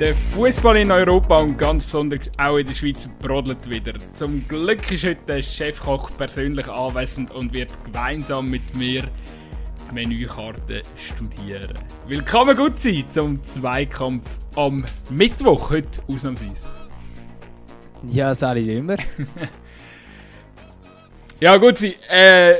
Der Fußball in Europa und ganz besonders auch in der Schweiz brodelt wieder. Zum Glück ist heute der Chefkoch persönlich anwesend und wird gemeinsam mit mir die Menükarte studieren. Willkommen gut sein zum Zweikampf am Mittwoch, heute ausnahmsweise. Ja, Sali immer. ja, gut sein. Äh,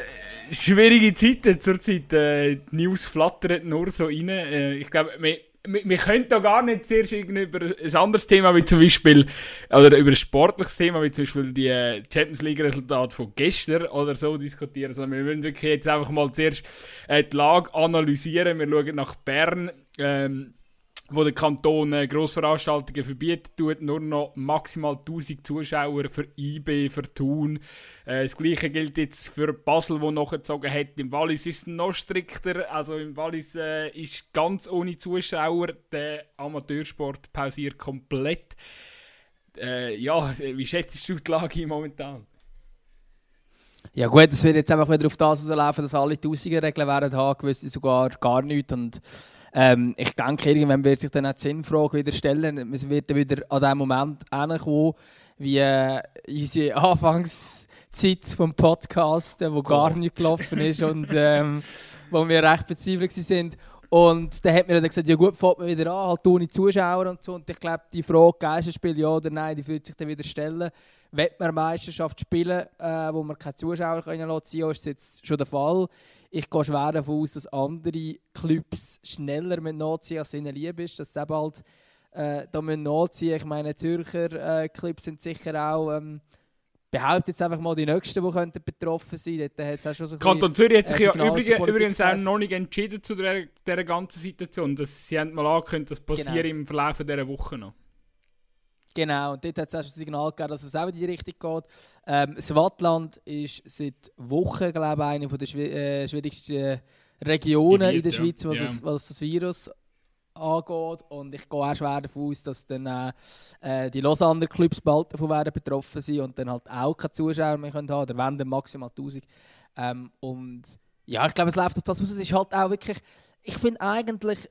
schwierige Zeiten zurzeit. Äh, die News flattern nur so rein. Äh, ich glaube, wir wir, wir können da gar nicht zuerst über ein anderes Thema, wie zum Beispiel, oder über ein sportliches Thema, wie zum Beispiel die äh, Champions League-Resultate von gestern oder so diskutieren, sondern wir müssen wirklich jetzt einfach mal zuerst äh, die Lage analysieren. Wir schauen nach Bern. Ähm, wo der Kanton äh, Grossveranstaltungen verbietet, tut nur noch maximal 1000 Zuschauer für IB, für Thun. Äh, das gleiche gilt jetzt für Basel, wo nachgezogen hat. Im Wallis ist es noch strikter. Also im Wallis äh, ist ganz ohne Zuschauer. Der Amateursport pausiert komplett. Äh, ja, wie schätzt du die Lage momentan? Ja gut, es wird jetzt einfach wieder auf das laufen, dass alle Tausiger Regeln werden haben, gewisse sogar gar nicht. Und ähm, ich denke, irgendwann wird sich dann auch die Sinnfrage wieder stellen. Wir werden wieder an dem Moment hinkommen, wie äh, unsere Anfangszeit vom Podcast, äh, wo gar nicht gelaufen ist und ähm, wo wir recht verzweifelt sind. Und dann hat mir dann gesagt, ja gut, fängt man wieder an, halt ohne Zuschauer und so. Und ich glaube, die Frage, Geisterspiel ja oder nein, die wird sich dann wieder stellen. Wenn man Meisterschaft spielen, äh, wo man keine Zuschauer können lassen kann, ist das jetzt schon der Fall. Ich gehe schwer davon aus, dass andere Clubs schneller mit nachziehen, als ihnen lieb ist. Dass sie bald äh, da nachziehen Ich meine, Zürcher äh, Clubs sind sicher auch... Ähm, behaupte jetzt einfach mal die Nächsten, die könnten betroffen sein könnten. so Kanton Zürich hat sich ja übrigens, übrigens auch noch nicht entschieden zu dieser, dieser ganzen Situation. Das, sie haben mal angekündigt, das passiert genau. im Verlauf dieser Woche noch. Genau, und dort hat es auch ein Signal gegeben, dass es auch in die Richtung geht. Ähm, das Wattland ist seit Wochen, glaube ich, eine der äh, schwierigsten Regionen Gebiet, in der Schweiz, was, ja. das, was das Virus angeht. Und ich gehe auch schwer davon aus, dass dann äh, äh die Lausanne Clubs bald davon werden betroffen sind und dann halt auch keine Zuschauer mehr können haben oder wenn dann maximal 1000. Ähm, und ja, ich glaube, es läuft auf das aus. Es ist halt auch wirklich, ich finde eigentlich,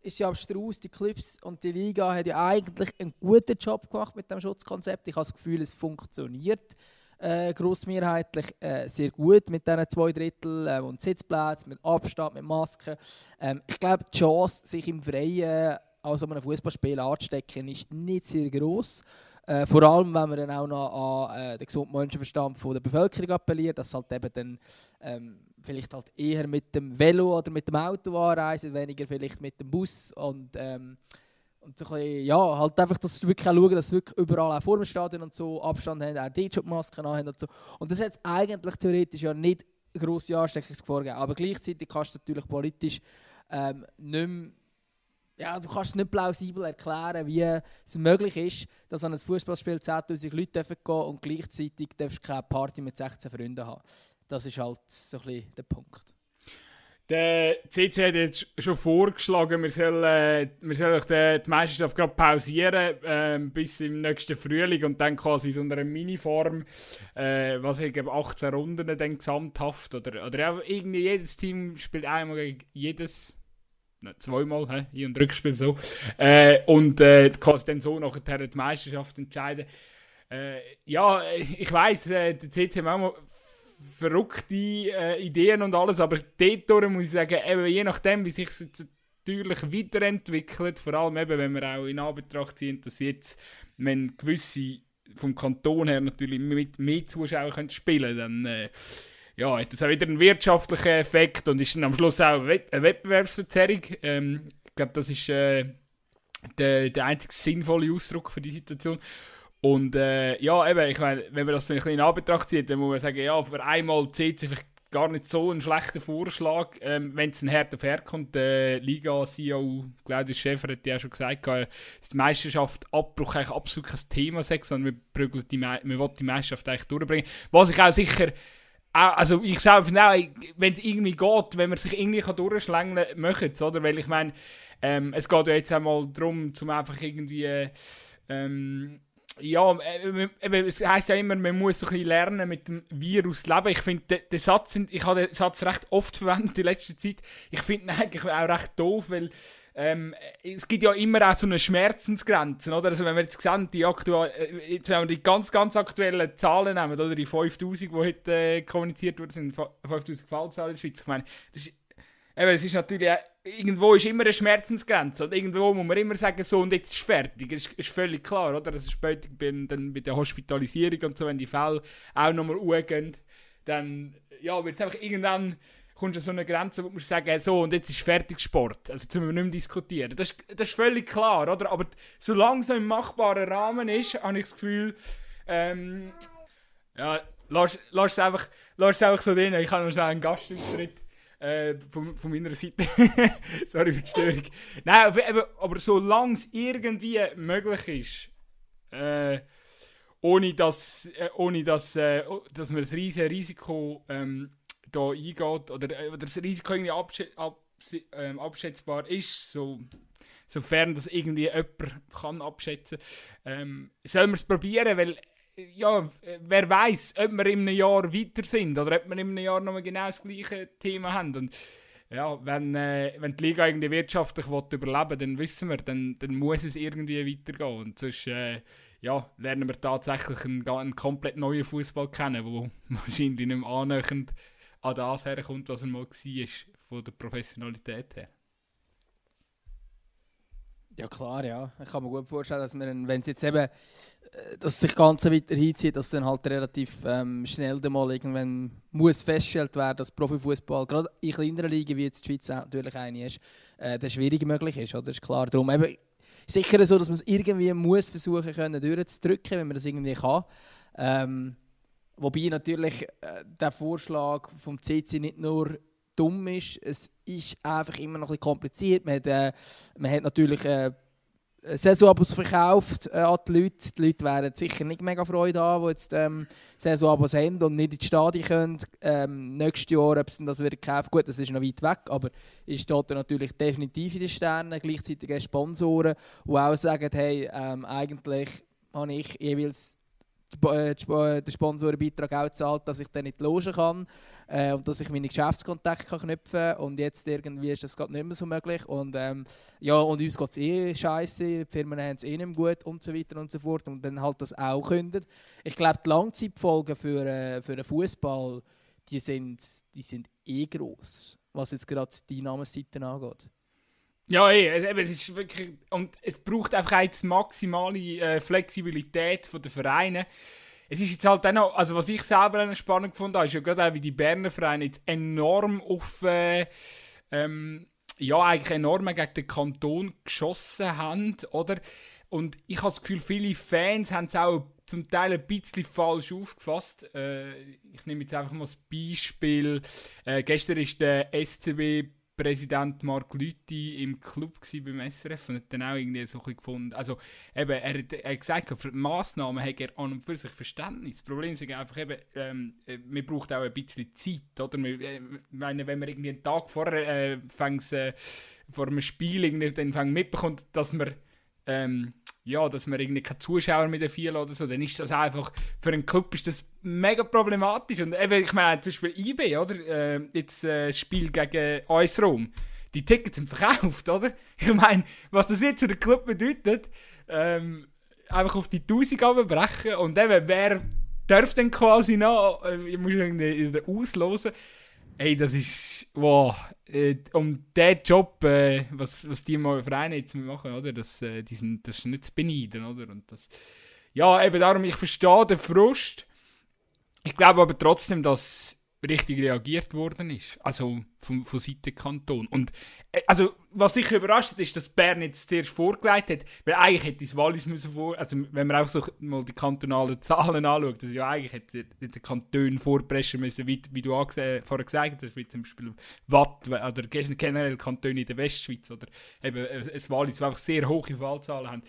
ist ja abstrus, die Clubs und die Liga haben ja eigentlich einen guten Job gemacht mit dem Schutzkonzept. Ich habe das Gefühl, es funktioniert äh, grossmehrheitlich äh, sehr gut mit diesen zwei Drittel äh, und Sitzplätzen, mit Abstand, mit Masken. Ähm, ich glaube, die Chance, sich im Freien an so einem Fußballspiel anzustecken, ist nicht sehr groß. Äh, vor allem, wenn man dann auch noch an äh, den gesunden Menschenverstand von der Bevölkerung appelliert, dass halt eben dann ähm, vielleicht halt eher mit dem Velo oder mit dem Auto anreisen, weniger vielleicht mit dem Bus und ähm, und so bisschen, ja, halt einfach, dass wirklich auch schauen, dass wirklich überall auch vor dem Stadion und so Abstand haben, auch die Masken haben und so. Und das hat eigentlich theoretisch ja nicht grosse Ansteckungsgefahr gegeben. Aber gleichzeitig kannst du natürlich politisch ähm, nicht mehr, ja, du kannst nicht plausibel erklären, wie es möglich ist, dass an ein Fußballspiel 10'000 Leute gehen dürfen und gleichzeitig darfst du keine Party mit 16 Freunden haben. Das ist halt so ein bisschen der Punkt. Der CC hat jetzt schon vorgeschlagen, wir sollen, äh, wir sollen die, Meisterschaft gerade pausieren äh, bis im nächsten Frühling und dann quasi so einer Miniform, äh, was ich glaube 18 Runden dann gesamthaft oder, oder ja, irgendwie jedes Team spielt einmal gegen jedes ne, zweimal, he, Hin- und Rückspiel so. Äh, und äh, quasi dann so nachher die Meisterschaft entscheiden. Äh, ja, ich weiß, äh, der CC auch verrückte äh, Ideen und alles, aber dort muss ich sagen, eben, je nachdem, wie sich es natürlich weiterentwickelt, vor allem eben, wenn wir auch in Anbetracht ziehen, dass jetzt, wenn gewisse vom Kanton her natürlich mit mehr Zuschauern können spielen dann äh, ja, hat das auch wieder einen wirtschaftlichen Effekt und ist dann am Schluss auch eine Wettbewerbsverzerrung. Ähm, ich glaube, das ist äh, der, der einzige sinnvolle Ausdruck für die Situation. Und äh, ja, eben, ich meine, wenn man das so ein bisschen in Anbetracht zieht, dann muss man sagen, ja, für einmal zieht es vielleicht gar nicht so ein schlechter Vorschlag, ähm, wenn es ein Herd auf Herd kommt. Der Liga-CEO Claudius Schäfer hat ja schon gesagt, dass die Meisterschaft Abbruch eigentlich absolut kein Thema ist, sondern wir, die, wir wollen die Meisterschaft eigentlich durchbringen. Was ich auch sicher also ich finde auch, wenn es irgendwie geht, wenn man sich irgendwie durchschlängeln kann, möchte es, oder? Weil ich meine, ähm, es geht ja jetzt einmal darum, zum einfach irgendwie ähm, ja, äh, äh, es heisst ja immer, man muss so ein bisschen lernen mit dem Virus leben. Ich finde, den, den Satz, ich habe den Satz recht oft verwendet in letzter Zeit. Ich finde ihn eigentlich auch recht doof, weil ähm, es gibt ja immer auch so eine Schmerzensgrenze, oder? Also wenn wir jetzt sehen, die, aktuell, äh, wenn wir die ganz, ganz aktuellen Zahlen nehmen, oder die 5000, die heute äh, kommuniziert wurden, sind 5000 Fallzahlen in der Schweiz. Ich meine, das ist, eben, es ist natürlich, äh, irgendwo ist immer eine Schmerzensgrenze, und irgendwo muss man immer sagen, so und jetzt ist fertig, das ist, ist völlig klar, oder? Das ist später bei, dann bei der Hospitalisierung und so, wenn die Fälle auch nochmal hochgehen, dann, ja, wird es einfach irgendwann kommst du an so eine Grenze, wo du musst sagen, so, und jetzt ist fertig Sport. Also, jetzt müssen wir nicht mehr diskutieren. Das ist, das ist völlig klar, oder? Aber solange es im machbaren Rahmen ist, habe ich das Gefühl, ähm, ja, lass, lass, es einfach, lass es einfach so drin. Ich habe noch einen Gastauftritt. Äh, von, von meiner Seite. Sorry für die Störung. Nein, aber, aber solange es irgendwie möglich ist, äh, ohne dass, äh, ohne dass, äh, dass man das riesige Risiko ähm, da eingeht oder, äh, oder das Risiko irgendwie absch ab, äh, abschätzbar ist, so, sofern das irgendwie jemand kann abschätzen ähm, soll man es probieren, weil ja, wer weiß, ob wir in einem Jahr weiter sind oder ob wir in einem Jahr noch genau das gleiche Thema haben. Und ja, wenn, äh, wenn die Liga irgendwie wirtschaftlich überleben will, dann wissen wir, dann, dann muss es irgendwie weitergehen. Und sonst äh, ja, lernen wir tatsächlich einen, einen komplett neuen Fußball kennen, der wahrscheinlich nicht mehr annähernd an das herkommt, was er mal war, von der Professionalität her. Ja klar, ja. Ich kann mir gut vorstellen, dass man, wenn es jetzt eben, dass sich ganz weiter hinzieht, dass dann halt relativ ähm, schnell mal irgendwann muss festgestellt werden, dass Profifußball gerade in kleineren Ligen, wie jetzt die Schweiz natürlich eine ist, äh, das schwierig möglich ist, oder? Das ist klar. Darum eben, sicher so, dass man es irgendwie muss versuchen können durchzudrücken, wenn man das irgendwie kann. Ähm, Wobei natürlich äh, der Vorschlag vom CC nicht nur dumm ist, es ist einfach immer noch ein bisschen kompliziert. Man hat, äh, man hat natürlich äh, Saisonabos verkauft äh, an die Leute. Die Leute werden sicher nicht mega Freude haben, die jetzt ähm, Saisonabos haben und nicht ins Stadion können. Ähm, nächstes Jahr, ob sie das wieder kaufen, gut, das ist noch weit weg, aber ist dort natürlich definitiv in den Sternen. Gleichzeitig Sponsoren, die auch sagen, hey, ähm, eigentlich habe ich jeweils äh, äh, den Sponsorenbeitrag auch zahlt, dass ich dann nicht logen kann äh, und dass ich meine Geschäftskontakte kann knüpfen kann. Und jetzt irgendwie ist das gerade nicht mehr so möglich. Und, ähm, ja, und uns geht es eh scheiße, die Firmen haben es eh nicht mehr gut und so weiter und so fort. Und dann halt das auch kündet. Ich glaube, die Langzeitfolgen für, äh, für den Fußball, die sind, die sind eh groß, was jetzt gerade die Namensseiten angeht. Ja, ey, es ist wirklich. Und es braucht einfach jetzt maximale äh, Flexibilität der Vereine. Es ist jetzt halt auch noch, also was ich selber spannend gefunden habe, ist ja gerade auch, wie die Berner Vereine jetzt enorm auf, äh, ähm, ja, eigentlich enorm gegen den Kanton geschossen haben, oder? Und ich habe das Gefühl, viele Fans haben es auch zum Teil ein bisschen falsch aufgefasst. Äh, ich nehme jetzt einfach mal das Beispiel. Äh, gestern ist der SCB Präsident Mark Lüthi im Club beim SRF und hat dann auch irgendwie so ein gefunden, also eben, er hat, er hat gesagt, für die Massnahmen hat er an und für sich Verständnis. Das Problem ist einfach eben, ähm, man braucht auch ein bisschen Zeit, oder? Wir, äh, meine, wenn man irgendwie einen Tag vorher äh, fängt, äh, vor einem Spiel irgendwie dann fängt mitbekommt, dass man ähm, ja, dass man irgendwie keine Zuschauer mit vielen oder so, dann ist das einfach, für einen Club ist das mega problematisch. Und eben, ich meine, zum Beispiel IB, oder? Äh, jetzt äh, Spiel gegen uns Rom. Die Tickets sind verkauft, oder? Ich meine, was das jetzt für den Club bedeutet, ähm, einfach auf die 1000 brechen und eben, wer darf denn quasi noch, äh, ich muss irgendwie auslosen, Hey, das ist. Wow. Äh, um diesen Job, äh, was, was die mal Vereine jetzt machen, oder? Das, äh, die sind, das ist nicht zu beneiden, oder? Und das, ja, eben darum, ich verstehe den Frust. Ich glaube aber trotzdem, dass richtig reagiert worden ist. Also von, von Seiten Kanton. Und äh, also, was sich überrascht ist, dass Bern jetzt zuerst vorgelegt hat, weil eigentlich hätte es Wallis müssen vor, also wenn man auch so mal die kantonalen Zahlen anschaut, also ja eigentlich hätte der Kanton vorpreschen müssen, wie, wie du vorher gesagt hast, wie zum Beispiel Watt oder generell Kantone in der Westschweiz oder eben äh, ein Wallis, die einfach sehr hohe Fallzahlen haben.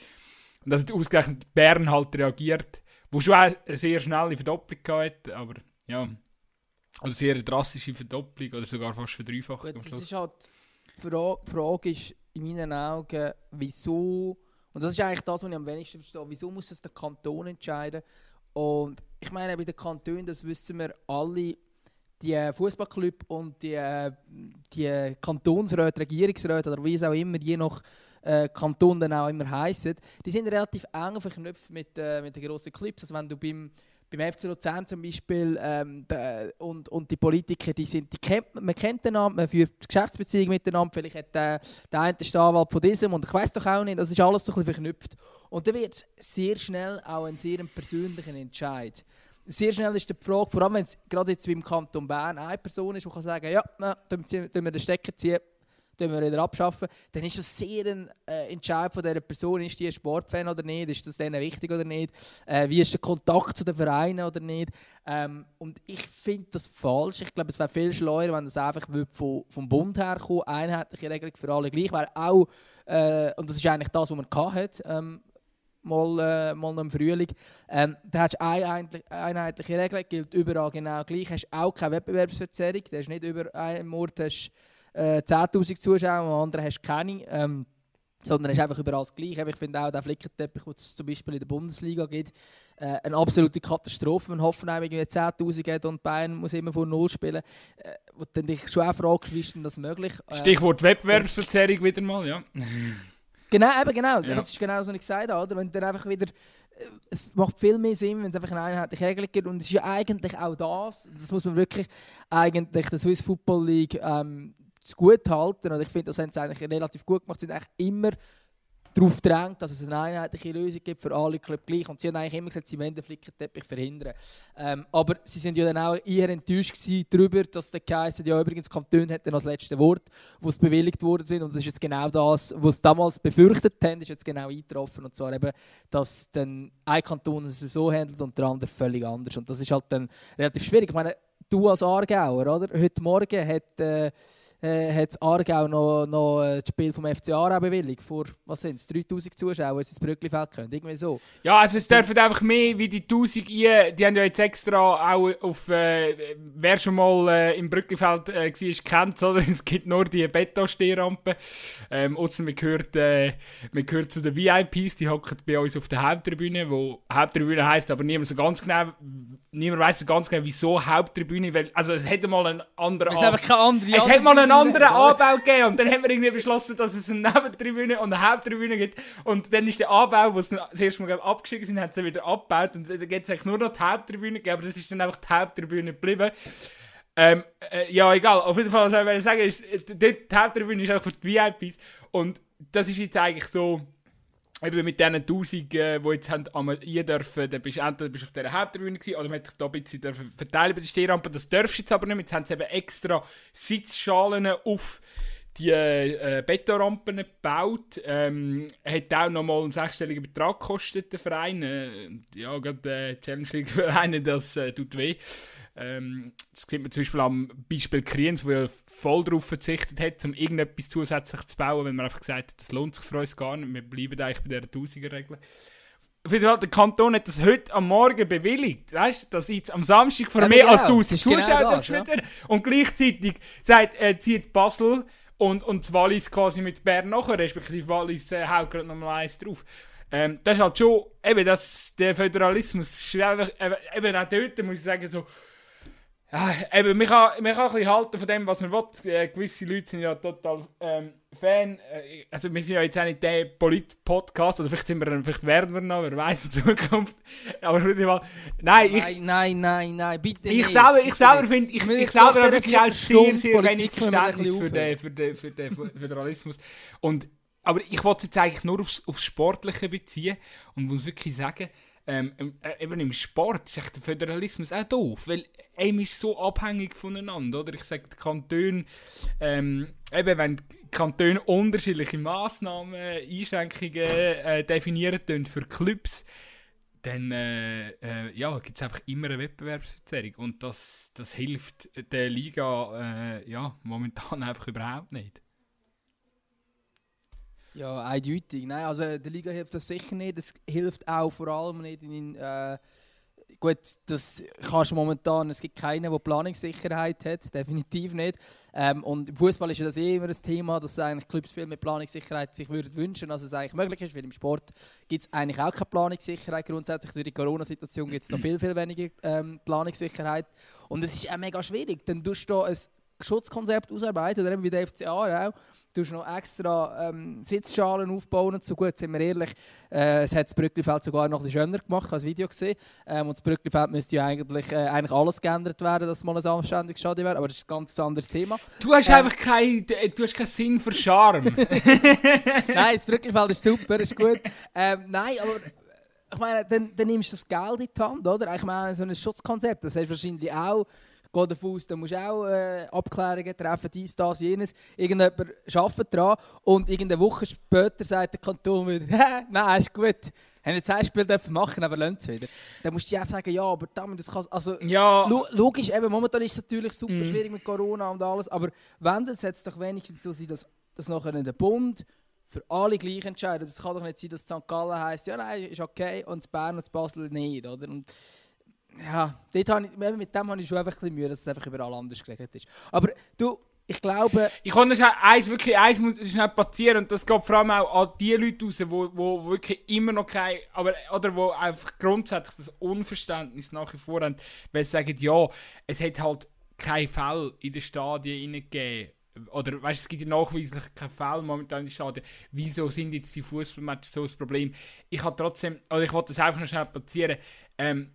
Und dass ausgerechnet Bern halt reagiert, wo schon eine sehr schnelle Verdopplung hatte, aber ja. Also sehr eine drastische Verdopplung oder sogar fast Verdreifachung. Gut, das ist halt, die Frage, die Frage ist in meinen Augen, wieso, und das ist eigentlich das, was ich am wenigsten verstehe, wieso muss das der Kanton entscheiden? Und ich meine, bei den Kantonen, das wissen wir alle, die Fußballclub und die, die Kantonsräte, Regierungsräte oder wie es auch immer, je nach äh, Kanton dann auch immer heissen, die sind relativ eng verknüpft mit, äh, mit den grossen Clips. Also wenn du beim beim FC Luzern zum Beispiel ähm, de, und, und die Politiker, die sind, die kennt, man kennt Namen, man führt Geschäftsbeziehungen miteinander, vielleicht hat der, der eine den Anwalt von diesem und ich weiß doch auch nicht, das ist alles so ein bisschen verknüpft. Und dann wird sehr schnell auch ein sehr persönlichen Entscheid. Sehr schnell ist die Frage, vor allem wenn es gerade jetzt wie im Kanton Bern eine Person ist, die kann sagen, ja, na, tun wir den Stecker ziehen, tun wir wieder abschaffen, dann ist das sehr ein äh, Entscheid von dieser Person, ist die ein Sportfan oder nicht, ist das denen wichtig oder nicht, äh, wie ist der Kontakt zu den Vereinen oder nicht. Ähm, und ich finde das falsch. Ich glaube, es wäre viel schleuer, wenn das einfach vom, vom Bund her kommt, einheitliche Regelung für alle gleich, weil auch, äh, und das ist eigentlich das, was man hatte, ähm, mal, äh, mal noch im Frühling. Ähm, da hast du eine einheitliche Regel, gilt überall genau gleich. Hast auch keine Wettbewerbsverzerrung. Da hast nicht über einen Ort hast, äh, 10'000 Zuschauer, am anderen hast du keine. Ähm, sondern es ist einfach überall das Gleiche. Ich finde auch, der Flickenteppich, den es zum Beispiel in der Bundesliga gibt, äh, eine absolute Katastrophe. Man hoffen irgendwie 10'000 hat und Bayern muss immer vor Null spielen. Äh, wo du dich schon auch fragst, wie ist denn das möglich? Äh, Stichwort Wettbewerbsverzerrung wieder mal, ja. Genau, eben genau. Ja. Das ist genau so, was ich gesagt habe. Oder? Wenn dann einfach wieder, äh, es macht viel mehr Sinn, wenn es einfach eine einheitliche Regel gibt. Und es ist ja eigentlich auch das, das muss man wirklich eigentlich der Swiss Football League ähm, gut halten. Und ich finde, das haben sie eigentlich relativ gut gemacht. Sie sind eigentlich immer darauf drängt, dass es eine einheitliche Lösung gibt für alle Clubs gleich. Und sie haben eigentlich immer gesagt, sie wollen den Flickenteppich verhindern. Ähm, aber sie sind ja dann auch eher enttäuscht darüber, dass der geheißen ja übrigens Kanton dann das letzte Wort, wo es bewilligt worden sind. Und das ist jetzt genau das, was sie damals befürchtet haben, ist jetzt genau eingetroffen. Und zwar eben, dass dann ein Kanton es so handelt und der andere völlig anders. Und das ist halt dann relativ schwierig. Ich meine, du als Aargauer, oder? Heute Morgen hat... Äh, äh, hat Aargau noch, noch äh, das Spiel vom FC Aarau bewilligt. Vor, was sind es, 3000 Zuschauer, die ins Brücklifeld können. Irgendwie so. Ja, also es dürfen einfach mehr wie die 1000 ein. Die haben ja jetzt extra auch auf, äh, wer schon mal äh, im Brücklifeld äh, war, kennt oder? Es gibt nur die Betonstehrampe. Ähm, außer man gehört, äh, man gehört zu den VIPs, die hocken bei uns auf der Haupttribüne, wo Haupttribüne heisst, aber niemand so ganz genau, niemand weiß so ganz genau, wieso Haupttribüne, weil, also es hätte mal einen anderen... Es, einfach keine andere es hätte mal einen anderen Anbau gegeben und dann haben wir irgendwie beschlossen, dass es eine Nebentribüne und eine Haupttribüne gibt und dann ist der Anbau, wo es das erste Mal abgeschickt sind, hat sie wieder abgebaut und dann gibt es eigentlich nur noch die Haupttribüne gegeben, aber das ist dann einfach die Haupttribüne geblieben. Ähm, äh, ja, egal. Auf jeden Fall, was ich sagen ist, die Haupttribüne ist auch für die VIPs und das ist jetzt eigentlich so eben mit diesen 1000, äh, die jetzt haben einmal rein dürfen, dann bist du entweder bist auf dieser Haupttribüne gewesen, oder man hat dich da ein bisschen dürfen verteilen bei der Stehrampe. Das darfst du jetzt aber nicht. Jetzt haben sie eben extra Sitzschalen auf die äh, Betonrampen gebaut. Ähm, hat auch nochmal einen sechsstelligen Betrag gekostet, der Verein. Äh, ja, gerade der äh, Challenge League Verein, das äh, tut weh. Ähm, das sieht man zum Beispiel am Beispiel Kriens, wo er voll darauf verzichtet hat, um irgendetwas zusätzlich zu bauen, wenn man einfach gesagt hat, das lohnt sich für uns gar nicht, wir bleiben eigentlich bei dieser 1000er-Regel. Auf jeden Fall, der Kanton hat das heute am Morgen bewilligt, weißt du, dass jetzt am Samstag vor ja, mehr genau. als 1000 Zuschauer genau das, ja. und gleichzeitig sagt, äh, zieht Basel und, und das Wallis quasi mit Bern nachher, respektive Wallis äh, haut gerade nochmal eins drauf. Ähm, das ist halt schon, eben, das, der Föderalismus, ist einfach, eben auch dort muss ich sagen, so, ja, eben, man kann, man kann ein bisschen halten von dem, was man will. Äh, gewisse Leute sind ja total ähm, Fan. Äh, also wir sind ja jetzt auch nicht der Polit-Podcast, oder vielleicht, sind wir, vielleicht werden wir noch, wer weiß in Zukunft. Aber mal, nein, ich, nein, nein, nein, nein, bitte ich. Selber, ich selber finde, ich, ich, ich selber habe wirklich auch sehr, sehr wenig Verständnis für den, für, den, für den Föderalismus. Und, aber ich wollte jetzt eigentlich nur aufs, aufs Sportliche beziehen und muss wirklich sagen, ähm, äh, eben im Sport ist echt der Föderalismus auch doof, weil einem ist so abhängig voneinander, oder? Ich sage, die Kantone, ähm, eben wenn die Kantone unterschiedliche Massnahmen, Einschränkungen äh, definieren für Clubs, dann äh, äh, ja, gibt es einfach immer eine Wettbewerbsverzerrung und das, das hilft der Liga äh, ja, momentan einfach überhaupt nicht. Ja, eindeutig. Nein, also der Liga hilft das sicher nicht. Das hilft auch vor allem nicht in, äh, gut, das kannst du momentan, es gibt keinen, der Planungssicherheit hat, definitiv nicht. Ähm, und im Fußball ist ja das eh immer ein Thema, dass eigentlich Clubs viel mehr Planungssicherheit sich würden wünschen, als es eigentlich möglich ist, weil im Sport gibt es eigentlich auch keine Planungssicherheit grundsätzlich. Durch die Corona-Situation gibt es noch viel, viel weniger ähm, Planungssicherheit. Und es ist auch mega schwierig, dann tust du ein Schutzkonzept ausarbeiten, oder eben wie der FCA auch, Du hast noch extra ähm, Sitzschalen aufbauen und so gut, sind wir ehrlich, äh, es hat das Brücklifeld sogar noch ein schöner gemacht, ich habe das Video gesehen. Ähm, und das Brücklifeld müsste ja eigentlich, äh, eigentlich alles geändert werden, dass es mal ein anständiges Stadion wäre, aber das ist ein ganz anderes Thema. Du hast ähm, einfach keinen du hast keinen Sinn für Charme. nein, das Brücklifeld ist super, ist gut. Ähm, nein, aber ich meine, dann, dann nimmst du das Geld in die Hand, oder? Ich meine, so ein Schutzkonzept, das hast du wahrscheinlich auch Aus, da musst du auch äh, Abklärungen treffen, dies, das, jenes. Irgendjemand arbeitet daran und irgendeine Woche später sagt der Kanton wieder, nein, ist gut. Haben jetzt ein Spiel dürfen machen, aber lernt es wieder. Dann musst du auch sagen, ja, aber damit, das kann... Also, ja. logisch, eben, momentan ist es natürlich super mm. schwierig mit Corona und alles, aber wenn, dann sollte es doch wenigstens so sein, dass, dass nachher der Bund für alle gleich entscheidet. Es kann doch nicht sein, dass St. Gallen heisst, ja, nein, ist okay, und Bern und Basel nicht, oder? Und ja, ich, mit dem habe ich schon einfach ein bisschen Mühe, dass es einfach überall anders geregelt ist. Aber du, ich glaube... Ich kann das eins, wirklich eins muss schnell passieren und das geht vor allem auch an die Leute raus, wo, wo wirklich immer noch kein... Aber, oder wo einfach grundsätzlich das Unverständnis nach wie vor haben, weil sie sagen, ja, es hat halt keinen Fall in den Stadien gegeben. Oder weißt, es gibt ja nachweislich keinen Fall momentan in Stadien. Wieso sind jetzt die Fußballmatches so ein Problem? Ich habe trotzdem, oder ich wollte das einfach noch schnell passieren. Ähm,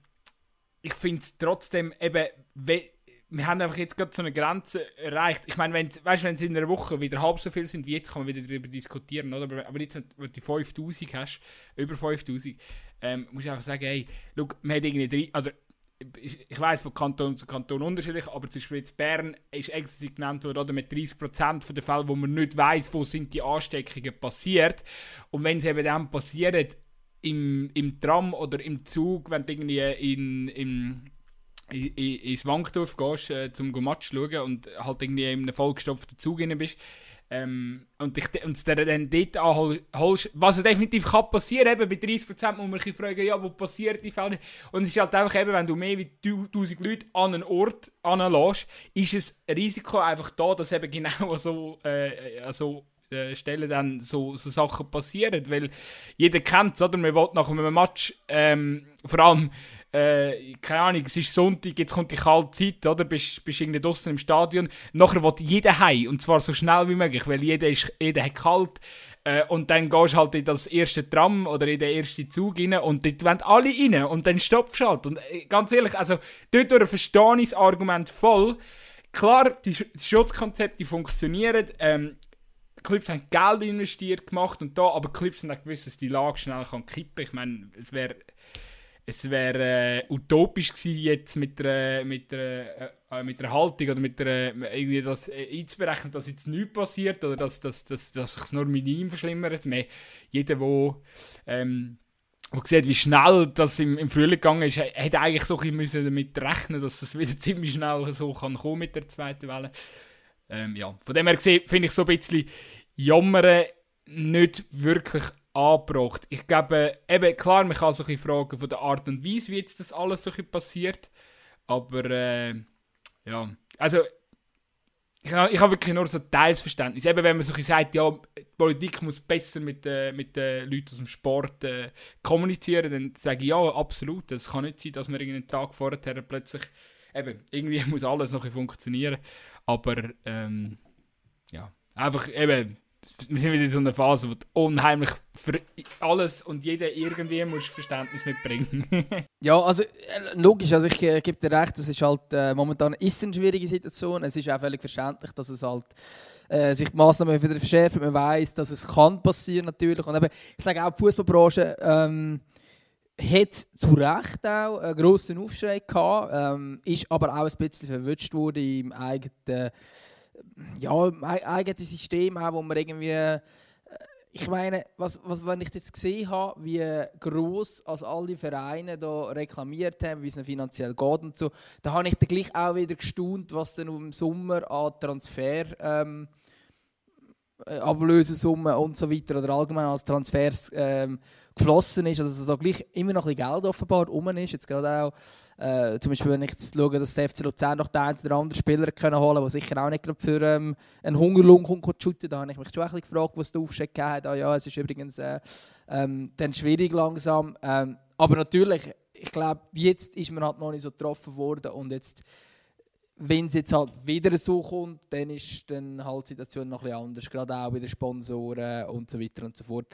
ich finde trotzdem eben, wir haben einfach jetzt gerade so eine Grenze erreicht. Ich meine, wenn es in einer Woche wieder halb so viel sind wie jetzt, kann man wieder darüber diskutieren, oder? Aber, aber jetzt, wenn du 5000 hast, über 5000, ähm, musst du einfach sagen, hey, schau, wir haben irgendwie drei, also ich, ich weiß von Kanton zu Kanton unterschiedlich, aber zum Beispiel jetzt Bern ist explizit genannt worden, oder mit 30% der Fälle, wo man nicht weiß, wo sind die Ansteckungen passiert. Und wenn es eben dann passiert, im, im Tram oder im Zug, wenn du irgendwie in, in, in, ins Wankdorf gehst, äh, zum Match zu schauen und halt irgendwie in einem vollgestopften Zug rein bist, ähm, und dich und dann dort anholst, was definitiv kann passieren, eben bei 30% muss man sich fragen, ja, wo passiert die Fälle? Und es ist halt einfach eben, wenn du mehr wie 1000 Leute an einen Ort anlässt, ist ein Risiko einfach da, dass eben genau so, äh, also äh, Stellen dann so, so Sachen passieren, weil jeder kennt es, oder? Man will nach einem Match, ähm, vor allem, äh, keine Ahnung, es ist Sonntag, jetzt kommt die kalte Zeit, oder? Bist, bist irgendwie draußen im Stadion. Nachher will jeder heim, und zwar so schnell wie möglich, weil jeder, ist, jeder hat kalt. Äh, und dann gehst du halt in das erste Tram oder in den ersten Zug rein und dort wollen alle rein und dann stoppst du halt. Und äh, ganz ehrlich, also dort verstehe ich das Argument voll. Klar, die, die Schutzkonzepte funktionieren. Ähm, Clips haben Geld investiert gemacht und da, aber Clips haben auch gewusst, dass die Lage schnell kann kippen. Ich meine, es wäre es wäre äh, utopisch gewesen, jetzt mit der, mit der, äh, mit der Haltung oder mit der, irgendwie das äh, einzuberechnen, dass jetzt nichts passiert oder dass, dass, dass, dass sich nur minim verschlimmert. Mehr, jeder, der ähm, wo sieht, wie schnell das im, im Frühling gegangen ist, hätte eigentlich so ein bisschen damit rechnen dass es wieder ziemlich schnell so kann kommen mit der zweiten Welle. Ähm, ja, von dem her finde ich so ein bisschen Jammern nicht wirklich angebracht. Ich glaube, eben, klar, man kann ein fragen von der Art und Weise, wie jetzt das alles so passiert. Aber, äh, ja, also, ich, ich habe wirklich nur so Teilsverständnis. Eben, wenn man so sagt, ja, die Politik muss besser mit, äh, mit den Leuten aus dem Sport äh, kommunizieren, dann sage ich, ja, absolut. Es kann nicht sein, dass man einen Tag vorher plötzlich, eben, irgendwie muss alles noch funktionieren. Aber, ähm, ja, einfach eben, wir sind wieder in so einer Phase, wo du unheimlich für alles und jeder irgendwie musst Verständnis mitbringen. ja, also äh, logisch, also ich äh, gebe dir recht, es ist halt äh, momentan ist eine schwierige Situation. Es ist auch völlig verständlich, dass es halt äh, sich die Massnahmen wieder verschärfen. Man weiß, dass es kann passieren natürlich. Und eben, ich sage auch, die Fußballbranche ähm, hat zu Recht auch einen grossen Aufschrei gehabt, ähm, ist aber auch ein bisschen verwünscht worden im eigenen ja, eigene System auch, wo man irgendwie äh, ich meine, was, was, wenn ich jetzt gesehen habe, wie groß als alle Vereine da reklamiert haben, wie es ihnen finanziell geht und so, da habe ich dann gleich auch wieder gestaunt, was dann im Sommer an Transfer ähm, äh, Ablösesummen und so weiter oder allgemein als Transfers ähm, geflossen ist, also da gleich immer noch ein bisschen Geld offenbar rum ist. Jetzt gerade auch, äh, zum Beispiel, wenn ich jetzt schaue, dass der FC Luzern noch den einen oder anderen Spieler können holen der sicher auch nicht für ähm, einen Hungerlohn kommt shooten. Da habe ich mich schon ein bisschen gefragt, was der Aufstieg hat. Ah, ja, es ist übrigens äh, ähm, dann schwierig langsam. Ähm, aber natürlich, ich glaube, jetzt ist man halt noch nicht so getroffen worden und jetzt wenn es jetzt halt wieder so kommt, dann ist dann halt die Situation noch ein bisschen anders, gerade auch bei den Sponsoren und so weiter und so fort.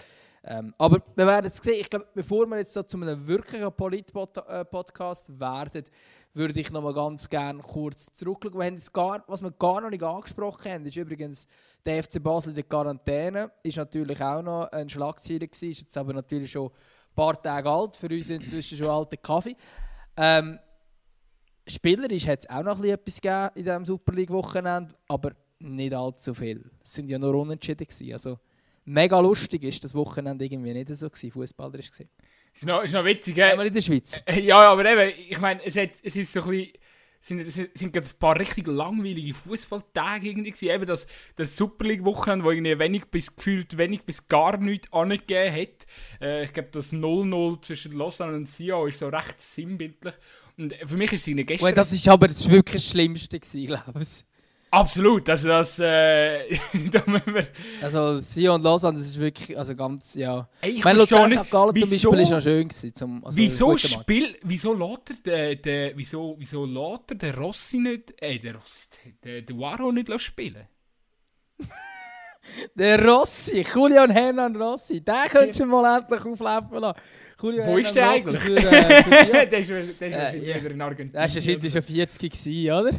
Ähm, aber wir werden es sehen. Ich glaube, bevor wir jetzt so zu einem wirklichen Polit-Podcast werden, würde ich noch mal ganz gerne kurz zurückschauen. Wir gar, was wir gar noch nicht angesprochen haben, ist übrigens der FC Basel in der Quarantäne. Ist natürlich auch noch ein Schlagzeiler gewesen, ist jetzt aber natürlich schon ein paar Tage alt. Für uns inzwischen schon alte Kaffee. Ähm, Spielerisch hat es auch noch etwas gegeben in diesem Super League-Wochenende, aber nicht allzu viel. Es sind ja nur Unentschieden. Gewesen. Also, mega lustig ist das Wochenende irgendwie nicht so gewesen, fußballerisch gesehen. Ist noch, ist noch witzig, gell? in der Schweiz. Äh, ja, aber eben, ich meine, es, es ist so ein bisschen sind, es sind ein paar richtig langweilige Fußballtage irgendwie Eben das, das Super League Wochenende, wo irgendwie wenig bis gefühlt wenig bis gar nichts angegeben hat. Äh, ich glaube, das 0-0 zwischen Lausanne und Sion ist so recht sinnbildlich. Und für mich ist es gestern... das ist aber das wirklich das Schlimmste gewesen, glaube ich. Absolut, also das, äh, da wir... Also Sion und Lausanne, das ist wirklich, also ganz, ja... Ey, ich meine, Luzern St. Gallen zum Beispiel ist ja schön gewesen. Zum, also wieso spiel, wieso lässt der, der, wieso, wieso lässt der Rossi nicht, äh, der Rossi, der, der Waro nicht spielen? Der Rossi, Julian Hernan Rossi, den könntest du mal endlich auflaufen lassen. Julian Wo ist der eigentlich? Für, äh, für der ist, der ist äh, in Argentinien. Der war schon 40 gewesen, oder?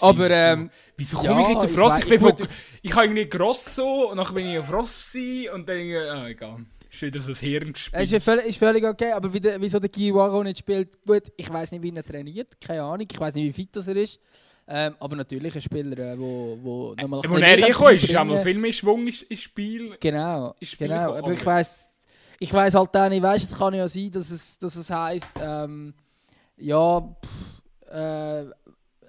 Ah, aber ähm, wieso komme ja, ich jetzt auf Rossi? Ich, ich, ich, ich habe irgendwie Grosso und dann bin ich auf Rossi und dann ah, egal. Ist wieder so ein Hirngespiel. Ist, völlig, ist völlig okay, aber wie der, wieso der Guiwaro nicht spielt, gut, ich weiß nicht, wie er trainiert, keine Ahnung, ich weiß nicht, wie fit das er ist. Ähm, aber natürlich ein Spieler, der wo, wo äh, nochmal... Äh, wo er reingekommen ist, ist auch noch viel mehr Schwung ins, Spiel. Genau, ins Spiel genau. aber ich weiß ich weiß halt auch nicht, weißt, es kann ja sein, dass es, dass es heisst, ähm, ja, pff, äh,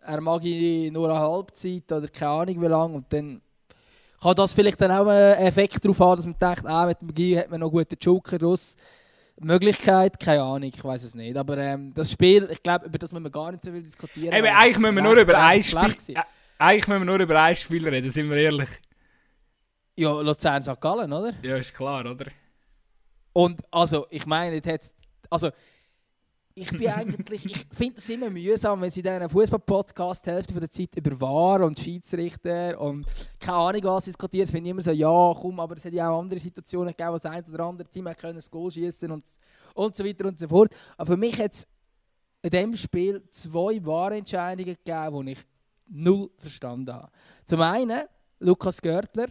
er mag nur eine Halbzeit oder keine Ahnung wie lange und dann kann das vielleicht dann auch einen Effekt darauf haben, dass man denkt, ah, mit dem Magie hat man noch guten Joker raus. Möglichkeit, keine Ahnung, ich weiß es nicht. Aber ähm, das Spiel, ich glaube, über das müssen wir gar nicht so viel diskutieren. Eben, eigentlich müssen wir nur über ein Spiel. Äh, eigentlich müssen wir nur über ein Spiel reden, sind wir ehrlich. Ja, Luzern St. Gallen, oder? Ja, ist klar, oder? Und also, ich meine, jetzt also ich bin eigentlich, ich finde es immer mühsam, wenn sie in diesen Fußball-Podcast die Hälfte der Zeit über War und Schiedsrichter und keine Ahnung was diskutiert. Es finde ich immer so, ja, komm, aber es hat ja auch andere Situationen gegeben, wo das ein oder andere Team können das Goal schießen und, und so weiter und so fort. Aber für mich hat es in diesem Spiel zwei Wahrentscheidungen gegeben, die ich null verstanden habe. Zum einen Lukas Görtler,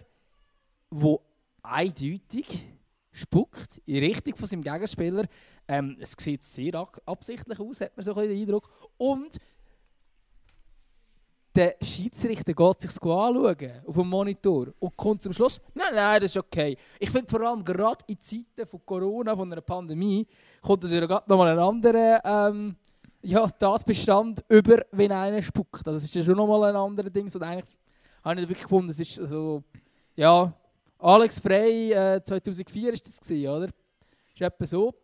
wo eindeutig spuckt in Richtung von seinem Gegenspieler. Ähm, es sieht sehr absichtlich aus, hat man so ein den Eindruck. Und der Schiedsrichter geht sich anschauen auf dem Monitor und kommt zum Schluss, nein, nein, das ist okay. Ich finde vor allem gerade in Zeiten von Corona, von einer Pandemie, kommt es ja gerade nochmal ein anderer ähm, ja, Tatbestand über, wenn einer spuckt. Also, das ist ja schon nochmal ein anderes Ding. Und eigentlich habe ich wirklich gefunden, es ist so, ja, Alex Frey, äh, 2004 war das, gewesen, oder? Ist etwa so.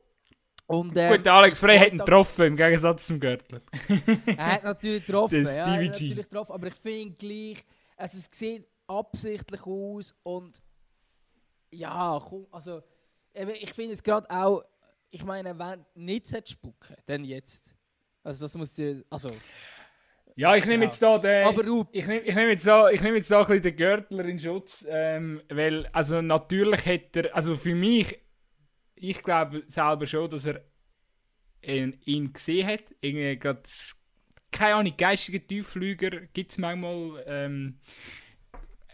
Und, ähm, Gut, Alex Frey hat ihn getroffen, im Gegensatz zum Görtler. er hat natürlich getroffen, ja, er hat natürlich getroffen, aber ich finde gleich, also es sieht absichtlich aus und ja, komm, also ich finde es gerade auch, ich meine, wenn nicht spucken, dann jetzt. Also das muss ja, also... Ja, ich nehme jetzt da den. Aber du. Ich nehme, ich nehme jetzt da, ich nehme jetzt da ein bisschen den Gürtler in Schutz, ähm, weil also natürlich hätte er, also für mich, ich glaube selber schon, dass er ihn, ihn gesehen hat. Irgendwie gerade, keine Ahnung, geistige Tiefflüger gibt es manchmal. Ähm,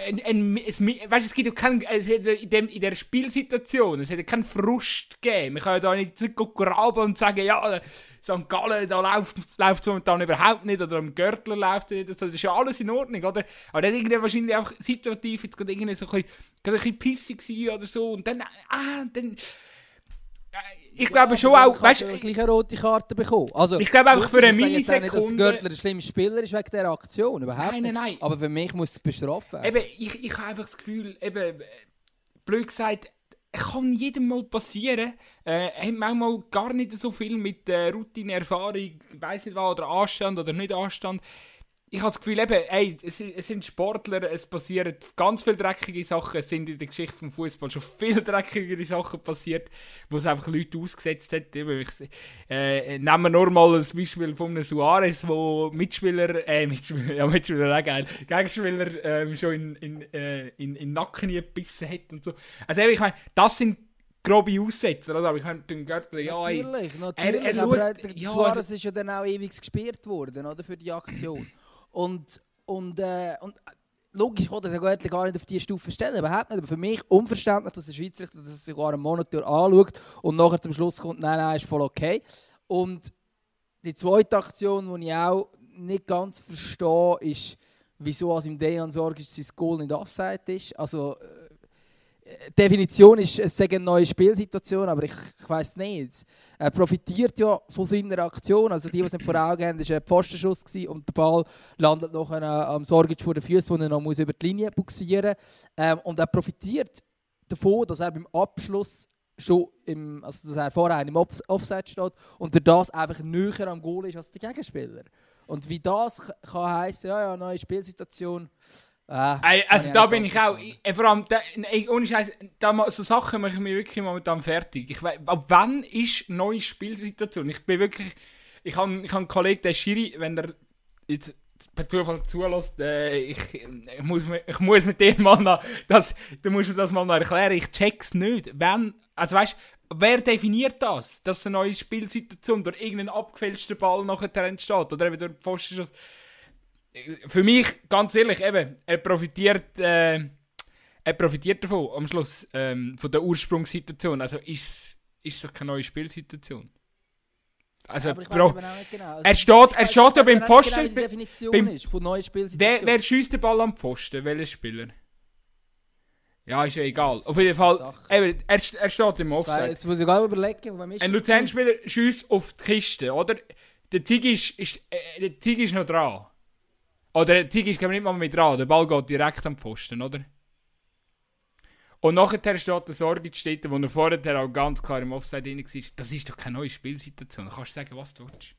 ein, ein, es, weißt, es gibt ja keinen, es hat in, dem, in der Spielsituation, es hätte keinen Frust gegeben. Man kann ja da nicht zurückgraben und sagen, ja, St. Gallen, da läuft es momentan überhaupt nicht, oder am Görtler läuft es nicht, das ist ja alles in Ordnung, oder? Aber dann irgendwie wahrscheinlich einfach situativ jetzt gerade irgendwie so ein bisschen, ein bisschen pissig oder so, und dann, ah, dann ich ja, glaube schon auch, weißt du, gleich eine rote Karte bekommen. Also, ich glaube einfach für eine Millisekunde. Nicht, dass Görtler ein schlimmer Spieler ist wegen dieser Aktion, überhaupt nein, nein, nein. Aber für mich muss es bestrafen. Eben, ich, ich habe einfach das Gefühl, eben, blöd gesagt, kann jedem mal passieren. Äh, hat manchmal gar nicht so viel mit äh, Routine, Erfahrung, ich weiß nicht was, oder Anstand oder nicht Anstand ich habe das Gefühl, eben, ey, es, es, sind Sportler, es passieren ganz viele dreckige Sachen. Es sind in der Geschichte vom Fußball schon viel dreckigere Sachen passiert, wo es einfach Leute ausgesetzt hat. Ich, äh, nehmen wir nur mal ein Beispiel von einem Suarez, wo Mitspieler, äh, Mitspieler, ja, Mitspieler auch geil, Gegenspieler äh, schon in, in, äh, in, in Nacken gebissen hat und so. Also, ich meine, das sind grobe Aussetzer, oder? Aber ich habe beim Görtler, ja... Natürlich, natürlich, er, er aber schaut, der Suarez ist ja dann auch ewig gesperrt worden, oder, für die Aktion. Und, und, äh, und logisch kann das Göttli gar nicht auf diese Stufe stellen, überhaupt nicht. Aber für mich unverständlich, dass der Schiedsrichter das sogar einen Monat anschaut und nachher zum Schluss kommt, nein, nein, ist voll okay. Und die zweite Aktion, die ich auch nicht ganz verstehe, ist, wieso als im Dejan Sorge sein Goal nicht Offside ist. Also, äh, Definition ist, es sei eine neue Spielsituation, aber ich, ich weiß nicht. Er profitiert ja von seiner Aktion. Also die, die es nicht vor Augen haben, war ein Pfostenschuss und der Ball landet noch am Sorgic vor den Füßen, wo er noch muss über die Linie buxieren muss. Ähm, und er profitiert davon, dass er beim Abschluss schon im, also dass er vorher im Offside steht und er das einfach näher am Goal ist als der Gegenspieler. Und wie das kann heißen, ja, ja, neue Spielsituation. Ah, also da bin ich auch, ich, vor allem, da, ohne Scheiß, da, so Sachen mache ich mich wirklich momentan fertig. Ich weiss, ab wann ist eine neue Spielsituation? Ich bin wirklich, ich habe ich hab einen Kollegen, der Schiri, wenn der jetzt per Zufall zulässt, äh, ich, ich, muss, ich muss mit dem mal noch, das, du musst mir das mal noch erklären, ich check's nicht. Wenn, also weißt wer definiert das, dass eine neue Spielsituation durch irgendeinen abgefälschten Ball nachher entsteht oder eben durch Pfostenschuss? Für mich, ganz ehrlich, eben, er profitiert, äh, er profitiert davon am Schluss, ähm, von der Ursprungssituation. Also ist es doch keine neue Spielsituation. Also, ja, Bro, genau. also er steht, er steht ja beim Pfosten. Genau, beim, ist von neuen Spielsituation. Wer, wer schießt den Ball am Pfosten? Welcher Spieler? Ja, ist ja egal. Auf jeden Fall, er, er steht im Offside. Jetzt muss ich gerade überlegen, wo ist Ein Luzern-Spieler schießt auf die Kiste, oder? Der Zig ist, ist, äh, der Zig ist noch dran. Oder der Zig ist nicht mal mit dran, der Ball geht direkt am Pfosten, oder? Und nachher steht der Sorge steht, wo er vorher auch ganz klar im Offside drin war. Das ist doch keine neue Spielsituation. Da kannst du sagen, was du willst.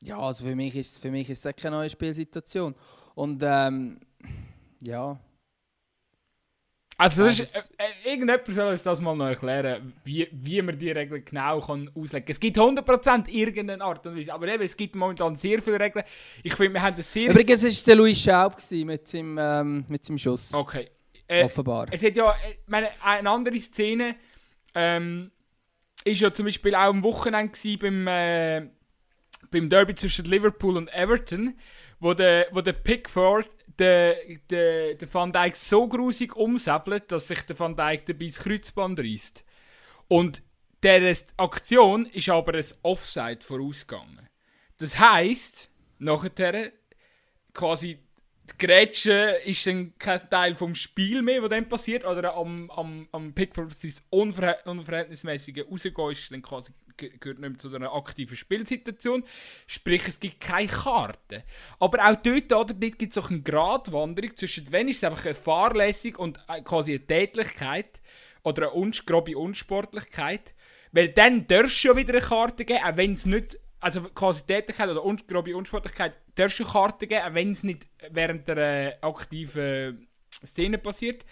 Ja, also für mich ist, für mich ist es keine neue Spielsituation. Und ähm, ja, also, das ist, äh, äh, irgendjemand soll uns das mal noch erklären, wie, wie man die Regeln genau kann auslegen kann. Es gibt 100% irgendeine Art und Weise, aber eben, es gibt momentan sehr viele Regeln. Ich finde, wir haben das sehr... Übrigens war der Luis Schaub mit seinem, ähm, mit seinem Schuss. Okay. Äh, Offenbar. Es hat ja, äh, meine, eine andere Szene ähm, ist ja zum Beispiel auch am Wochenende beim, äh, beim Derby zwischen Liverpool und Everton, wo der, wo der Pickford der, der, der Van Dijk so grusig umsäbelt, dass sich der Van Dijk dabei ins Kreuzband reißt. Und der Aktion ist aber ein Offside vorausgegangen. Das heisst, nachher quasi die Grätsche ist dann kein Teil vom Spiel mehr, was dann passiert, oder am, am, am Pickford sein unverhält unverhältnismäßige Rausgehen ist dann quasi gehört nicht mehr zu einer aktiven Spielsituation. Sprich, es gibt keine Karten. Aber auch dort, oder, dort gibt es auch eine Gratwanderung zwischen, wenn ist es einfach eine Fahrlässig und äh, quasi eine Tätlichkeit oder eine grobe Unsportlichkeit. Weil dann darfst du ja wieder eine Karte geben, auch wenn es nicht also quasi Tätigkeit oder un grobe Unsportlichkeit, darfst du Karten geben, wenn es nicht während der äh, aktiven Szene passiert.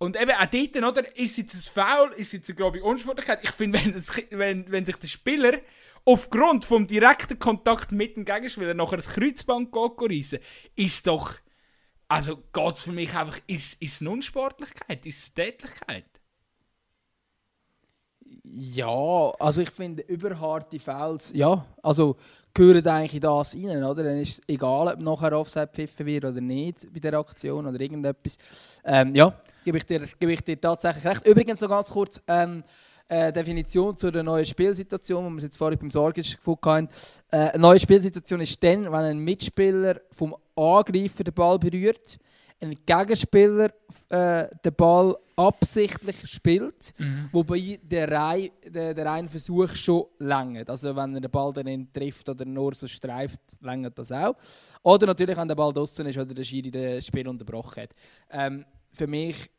Und eben auch dort, oder, ist jetzt ein Foul, ist jetzt eine grobe Unsportlichkeit. Ich finde, wenn, wenn, wenn sich der Spieler aufgrund vom direkten Kontakt mit dem Gegenspieler nachher das Kreuzband reissen ist doch, also geht es für mich einfach, ist, es eine Unsportlichkeit, ist es eine Tätigkeit? Ja, also ich finde, überharte Fouls, ja, also gehören eigentlich in das rein, oder? Dann ist es egal, ob nachher Offside pfiffen wird oder nicht bei der Aktion oder irgendetwas. Ähm, ja, gebe ich, dir, gebe ich dir tatsächlich recht. Übrigens noch ganz kurz ähm, äh, Definition zu der neuen Spielsituation, die wir jetzt vorhin beim Sorgen gefunden haben. Äh, eine neue Spielsituation ist dann, wenn ein Mitspieler vom Angreifer den Ball berührt ein Gegenspieler äh, den Ball absichtlich spielt, mhm. wobei der, Rei, der, der reine Versuch schon längert. Also wenn er den Ball dann trifft oder nur so streift, längert das auch. Oder natürlich, wenn der Ball draußen ist oder der Schiri das Spiel unterbrochen hat. Ähm, für mich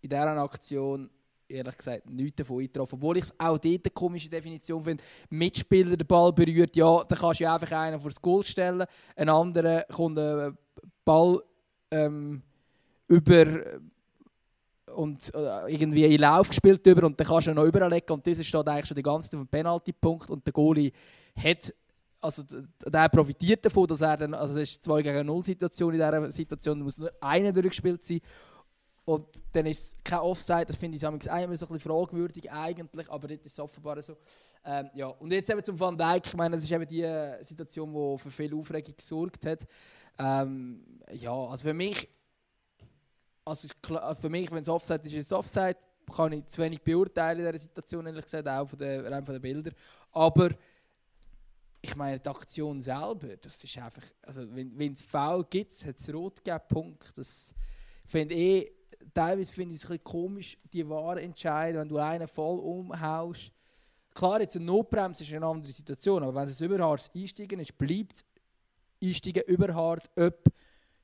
in dieser Aktion ehrlich gesagt nichts davon eingetroffen. Obwohl ich es auch dort eine komische Definition finde. Mitspieler den Ball berührt, ja, dann kannst du einfach einen vor das Goal stellen. Ein anderer kommt einen Ball ähm, über und äh, irgendwie in Lauf gespielt über und dann kannst du ihn noch überlegen und das steht eigentlich schon die ganze Zeit auf dem Penaltypunkt und der Goalie hat also der profitiert davon, dass er dann, also es ist 2 gegen 0 Situation in dieser Situation, muss nur einer durchgespielt sein und dann ist es kein Offside, das finde ich immer so ein bisschen fragwürdig eigentlich, aber das ist offenbar so. Ähm, ja. Und jetzt eben zum Van Dijk, ich meine, das ist eben die Situation, die für viel Aufregung gesorgt hat. Ähm, ja, also für mich, also klar, für mich, wenn es Offside ist, ist es Offside. Kann ich zu wenig beurteilen in dieser Situation, ehrlich gesagt, auch von den, rein von den Bildern. Aber ich meine, die Aktion selber, das ist einfach, also wenn es Foul gibt, hat es rot gegeben, Punkt. Das finde ich, teilweise finde ich es ein bisschen komisch, die Ware entscheiden, wenn du einen voll umhaust. Klar, jetzt eine Notbremse ist eine andere Situation, aber wenn es überhart einsteigen ist, bleibt einsteigen überhart, ob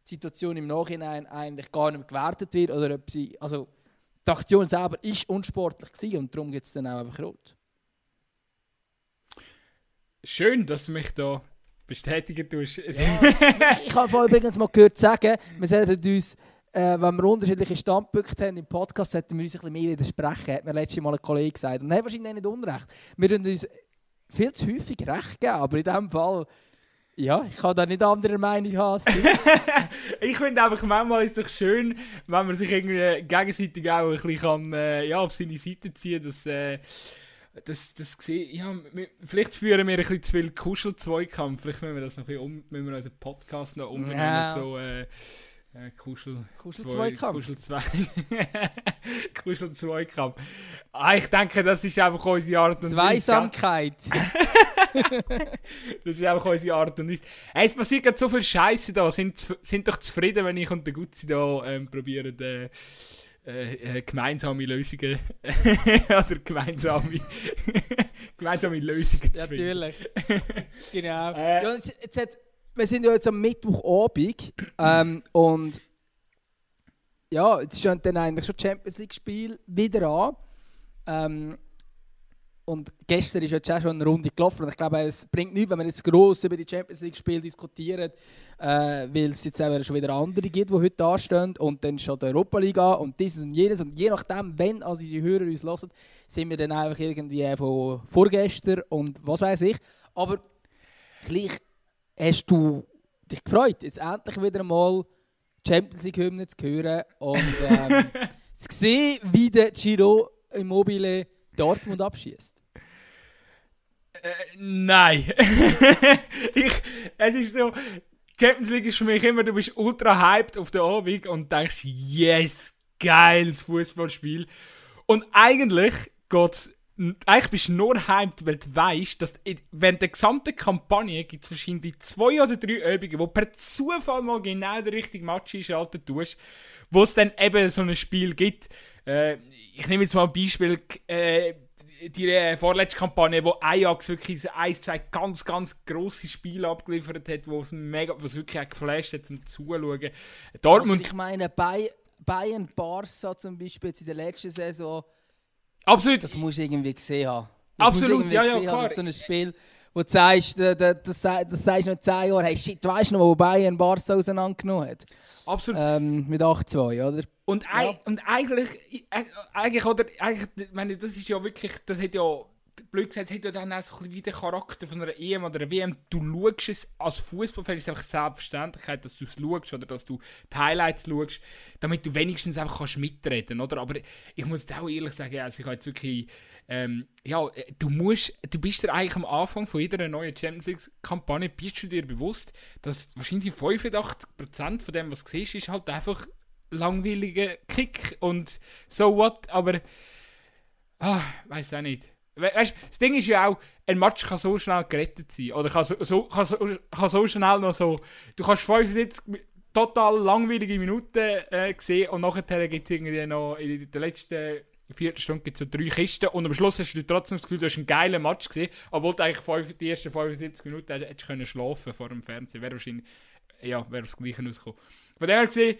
die Situation im Nachhinein eigentlich gar nicht gewertet wird oder ob sie, also die Aktion selber ist unsportlich gewesen und darum gibt es dann auch einfach rot. Schön, dass du mich da bestätigen tust. Ja. ich habe übrigens mal gehört sagen, wir sollten uns, äh, wenn wir unterschiedliche Standpunkte haben im Podcast, sollten wir uns ein bisschen mehr widersprechen, hat mir letztes Mal ein Kollege gesagt. Und er hat wahrscheinlich nicht unrecht. Wir tun uns viel zu häufig recht geben, aber in diesem Fall ja, ich kann da nicht andere Meinung haben. ich finde einfach, manchmal ist es doch schön, wenn man sich irgendwie gegenseitig auch ein bisschen kann, äh, ja, auf seine Seite ziehen kann. Äh, das, das ja, vielleicht führen wir ein bisschen zu viel Kuschel-Zweikampf. Vielleicht müssen wir das noch ein bisschen um, müssen wir unseren Podcast noch umbenennen. Ja. So, äh, äh, Kuschel, Kuschel Zweikampf. Kuschel 2. Kuschel Zweikampf. Ah, ich denke, das ist einfach unsere Art und Weise. Zweisamkeit. das ist einfach unsere Art und Weise. Hey, es passiert gerade so viel Scheiße da. Sind, sind doch zufrieden, wenn ich und der Gutzi da ähm, probieren, äh, äh, äh, gemeinsame Lösungen oder gemeinsame, gemeinsame Lösungen zu finden. Natürlich. genau. Äh, ja, jetzt, jetzt hat, wir sind ja jetzt am Mittwochabend ähm, und ja, jetzt steht dann eigentlich schon Champions League Spiel wieder an. Ähm, und gestern ist jetzt auch schon eine Runde gelaufen. Und ich glaube, es bringt nichts, wenn wir jetzt gross über die Champions League-Spiele diskutieren, äh, weil es jetzt auch schon wieder andere gibt, die heute anstehen. Und dann schon die Europa League an und dieses und jenes. Und je nachdem, wenn also unsere Hörer uns hören, sind wir dann einfach irgendwie von vorgestern und was weiß ich. Aber gleich hast du dich gefreut, jetzt endlich wieder einmal Champions League-Hymne zu hören und ähm, zu sehen, wie der Giro Immobile Dortmund abschießt. Äh, nein. ich, es ist so, Champions League ist für mich immer, du bist ultra hyped auf der Abend und denkst, yes, geiles Fußballspiel. Und eigentlich geht's, eigentlich bist du nur hyped, weil du weißt, dass während der gesamten Kampagne gibt es wahrscheinlich zwei oder drei Übungen, wo per Zufall mal genau den richtigen Match einschalten tust, wo es dann eben so ein Spiel gibt. Äh, ich nehme jetzt mal ein Beispiel. Äh, die äh, vorletzte Kampagne, wo Ajax wirklich ein, zwei ganz, ganz grosse Spiele abgeliefert hat, wo es mega, was wirklich auch geflasht hat zum Zuschauen. Dortmund. Aber ich meine, bei Bayern Barca zum Beispiel in der letzten Saison. Absolut. Das musst du irgendwie gesehen haben. Das Absolut, ja, ja, klar. Ist so ein Spiel, wo du sagst, das, das, das sagst noch 10 Jahre, hey shit, weißt du noch, wo Bayern Barca auseinandergenommen hat? Absolut. Ähm, mit 8-2, oder? Und, ja. und eigentlich, eigentlich, oder, eigentlich, meine, das ist ja wirklich, das hat ja, blöd gesagt, hat ja dann auch so ein wie der Charakter von einer EM oder einer WM. Du schaust es als Fußballfan, ist einfach Selbstverständlichkeit, dass du es schaust oder dass du die Highlights schaust, damit du wenigstens einfach kannst mitreden oder? Aber ich muss jetzt auch ehrlich sagen, also ich habe jetzt wirklich, ähm, ja, du musst, du bist dir eigentlich am Anfang von jeder neuen Champions League-Kampagne, bist du dir bewusst, dass wahrscheinlich 85% von dem, was du siehst, ist halt einfach langweiliger Kick und so what, aber ah, weiß auch nicht. Weißt, das Ding ist ja auch, ein Match kann so schnell gerettet sein. Oder kann so, so, kann so, kann so schnell noch so. Du kannst 75 total langweilige Minuten äh, sehen und nachher gibt es irgendwie noch in der letzten Viertelstunde gibt es so drei Kisten und am Schluss hast du trotzdem das Gefühl, du hast einen geilen Match gesehen, obwohl du eigentlich fünf, die ersten 75 Minuten hättest können schlafen vor dem Fernsehen. Wäre wahrscheinlich, ja, wäre das Gleiche rausgekommen. Von dem her gesehen,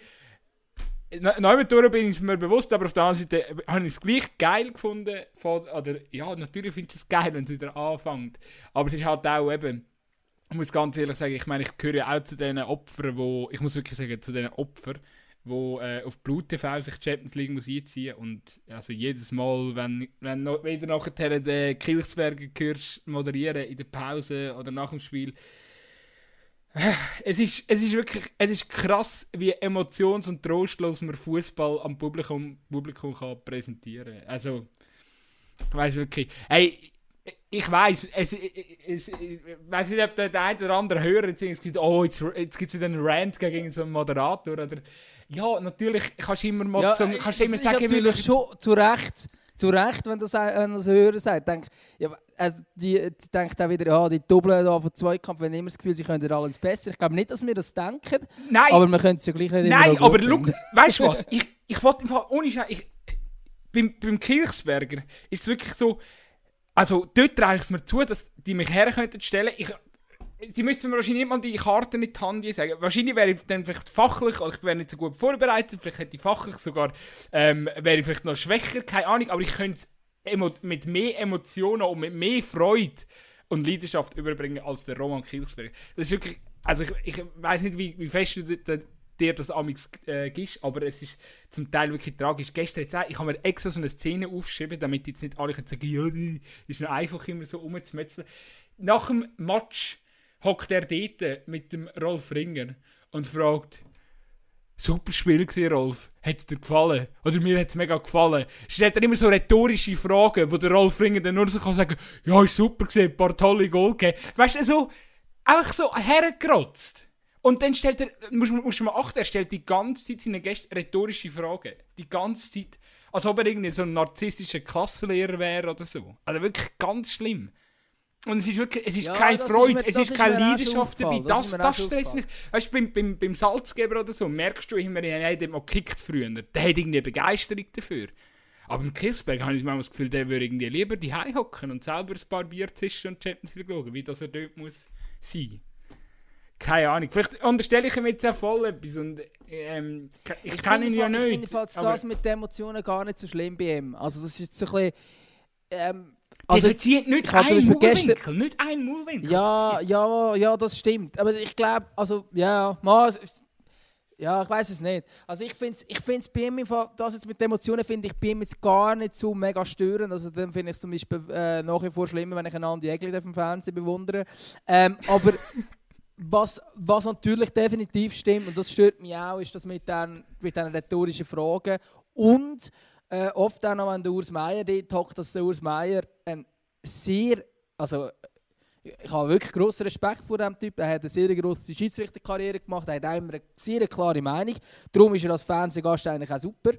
neu bin ich mir bewusst, aber auf der anderen Seite habe ich es gleich geil gefunden. Von, oder, ja, natürlich finde ich es geil, wenn es wieder anfängt. Aber es ist halt auch eben, ich muss ganz ehrlich sagen, ich meine, ich gehöre auch zu den Opfern, wo, ich muss wirklich sagen, zu den Opfern, wo äh, auf Blut TV sich die Champions League muss einziehen und also jedes Mal, wenn, wenn noch, wieder nachher den Kilchsberger hörst, moderieren in der Pause oder nach dem Spiel, es ist, es ist wirklich es ist krass, wie emotions- und trostlos man Fußball am Publikum, Publikum kann präsentieren kann. Also, ich weiß wirklich. Hey, ich weiß, es, es, es, weiß nicht, ob der, eine oder andere Hörer jetzt sagt, oh, jetzt, jetzt gibt es wieder einen Rant gegen so einen Moderator. Oder, ja, natürlich kannst du immer, mal ja, so, kannst immer sagen, natürlich schon zu Recht zu Recht, wenn das, wenn das Hörer sagt. Denk, ja, also die, die denkt auch wieder, ja, die Doppel da von Zweikampf, wenn immer das Gefühl, sie können alles besser. Ich glaube nicht, dass wir das denken. Nein. Aber wir können es ja gleich nicht Nein, aber look, weißt du was? Ich, ich wollte im Fall, ohne Scheiß, ich, beim, beim Kirchsberger ist es wirklich so, also dort traue ich es mir zu, dass die mich her könnten stellen. Ich, sie müssten mir wahrscheinlich nicht mal die Karten in die Hand sagen. Wahrscheinlich wäre ich dann vielleicht fachlich, oder ich wäre nicht so gut vorbereitet, vielleicht hätte ich fachlich sogar, ähm, wäre ich vielleicht noch schwächer, keine Ahnung, aber ich könnte es mit mehr Emotionen und mit mehr Freude und Leidenschaft überbringen als der Roman Kilsberg. Das ist wirklich, also ich, ich weiß nicht, wie, wie fest du dir das amix äh, gibst, aber es ist zum Teil wirklich tragisch. Gestern jetzt auch, ich habe mir extra so eine Szene aufgeschrieben, damit jetzt nicht alle können sagen, ja, die ist nur einfach immer so rumzumetzeln. Nach dem Match hockt er dort mit dem Rolf Ringer und fragt, super Spiel gewesen, Rolf. Hat es dir gefallen? Oder mir hat es mega gefallen. Stellt er immer so rhetorische Fragen, wo der Rolf Ringer dann nur so kann sagen, ja, ist super gewesen, ein paar tolle Goal gegeben. Weißt du, so, einfach so hergerotzt. Und dann stellt er, musst, musst du mal achten, er stellt die ganze Zeit seine Gäste rhetorische Fragen. Die ganze Zeit. Als ob er irgendwie so ein narzisstischer Klassenlehrer wäre oder so. Also wirklich ganz schlimm. Und es ist wirklich, es ist ja, keine Freude, ist mir, es ist keine Leidenschaft dabei. Das, das, das stresst mich. Weißt du, beim, beim, beim Salzgeber oder so, merkst du immer, ja, der mal gekickt früher. Der hat irgendwie Begeisterung dafür. Aber im Kisberg habe ich manchmal das Gefühl, der würde irgendwie lieber die hocken und selber ein paar Bier zischen und Champions League schauen, wie das er dort muss sein. Keine Ahnung. Vielleicht unterstelle ich ihm jetzt auch voll etwas und ähm, ich, ich kenne ihn ja nicht. Ich finde das mit den Emotionen gar nicht so schlimm bei ihm. Also das ist so ein bisschen... Ähm, also, der zieht nicht einen Mundwinkel, gestern, nicht einen Mundwinkel. Ja, ja, ja, das stimmt. Aber ich glaube, also, ja, mal, ja, ich weiß es nicht. Also ich finde es ich find's bei ihm, das jetzt mit Emotionen finde ich bei ihm jetzt gar nicht so mega störend. Also dann finde ich es zum Beispiel äh, nach wie vor schlimmer, wenn ich einen Andi Egli auf dem Fernsehen bewundere. Ähm, aber was, was natürlich definitiv stimmt, und das stört mich auch, ist das mit den, mit den rhetorischen Fragen und äh, oft auch noch, wenn der Urs Meier dort hockt, dass der Urs Meier ein sehr, also ich habe wirklich grossen Respekt vor diesem Typ. Er hat eine sehr grosse Schiedsrichterkarriere gemacht. Er hat auch immer eine sehr klare Meinung. Darum ist er als Fernsehgast eigentlich auch super.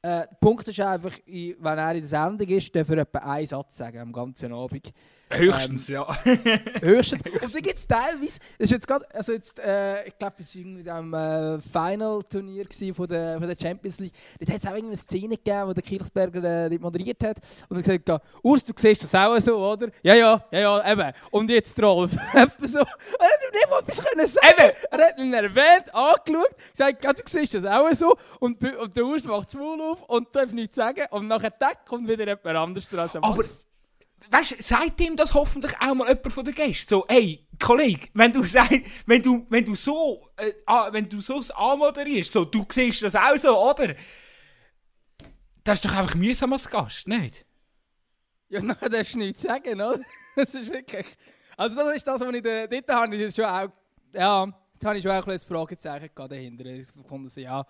Äh, der Punkt ist einfach, wenn er in der Sendung ist, darf er etwa einen Satz sagen am ganzen Abend. Höchstens, ähm, ja. höchstens. Und dann gibt es teilweise, das ist jetzt gerade, also jetzt, äh, ich glaube, es war irgendwie am äh, Final-Turnier von der, von der Champions League. Dort hat es auch irgendeine Szene gegeben, wo der Kirchsberger äh, moderiert hat. Und er gesagt hat, Urs, du siehst das auch so, oder? Ja, ja, ja, ja, eben. Und jetzt Rolf. so. Er hat nicht mal etwas können sagen. Eben. Er hat ihn erwähnt, angeschaut, gesagt, ja, du siehst das auch so. Und, und der Urs macht das Maul auf und darf nichts sagen. Und nachher kommt wieder jemand anderes dran. Aber weißt du, sagt ihm das hoffentlich auch mal jemand von den Gästen. So, hey, Kollege, wenn du sagst, wenn du, wenn du so, äh, wenn du so anmoderierst, so, du siehst das auch so, oder? Das ist doch einfach mühsam als Gast, nicht? Ja, nein, das ist nichts zu sagen, oder? Das ist wirklich. Also, das ist das, was ich da, dort habe ich schon auch. Ja, jetzt habe ich schon auch ein Fragezeichen dahinter. Ich fand, ja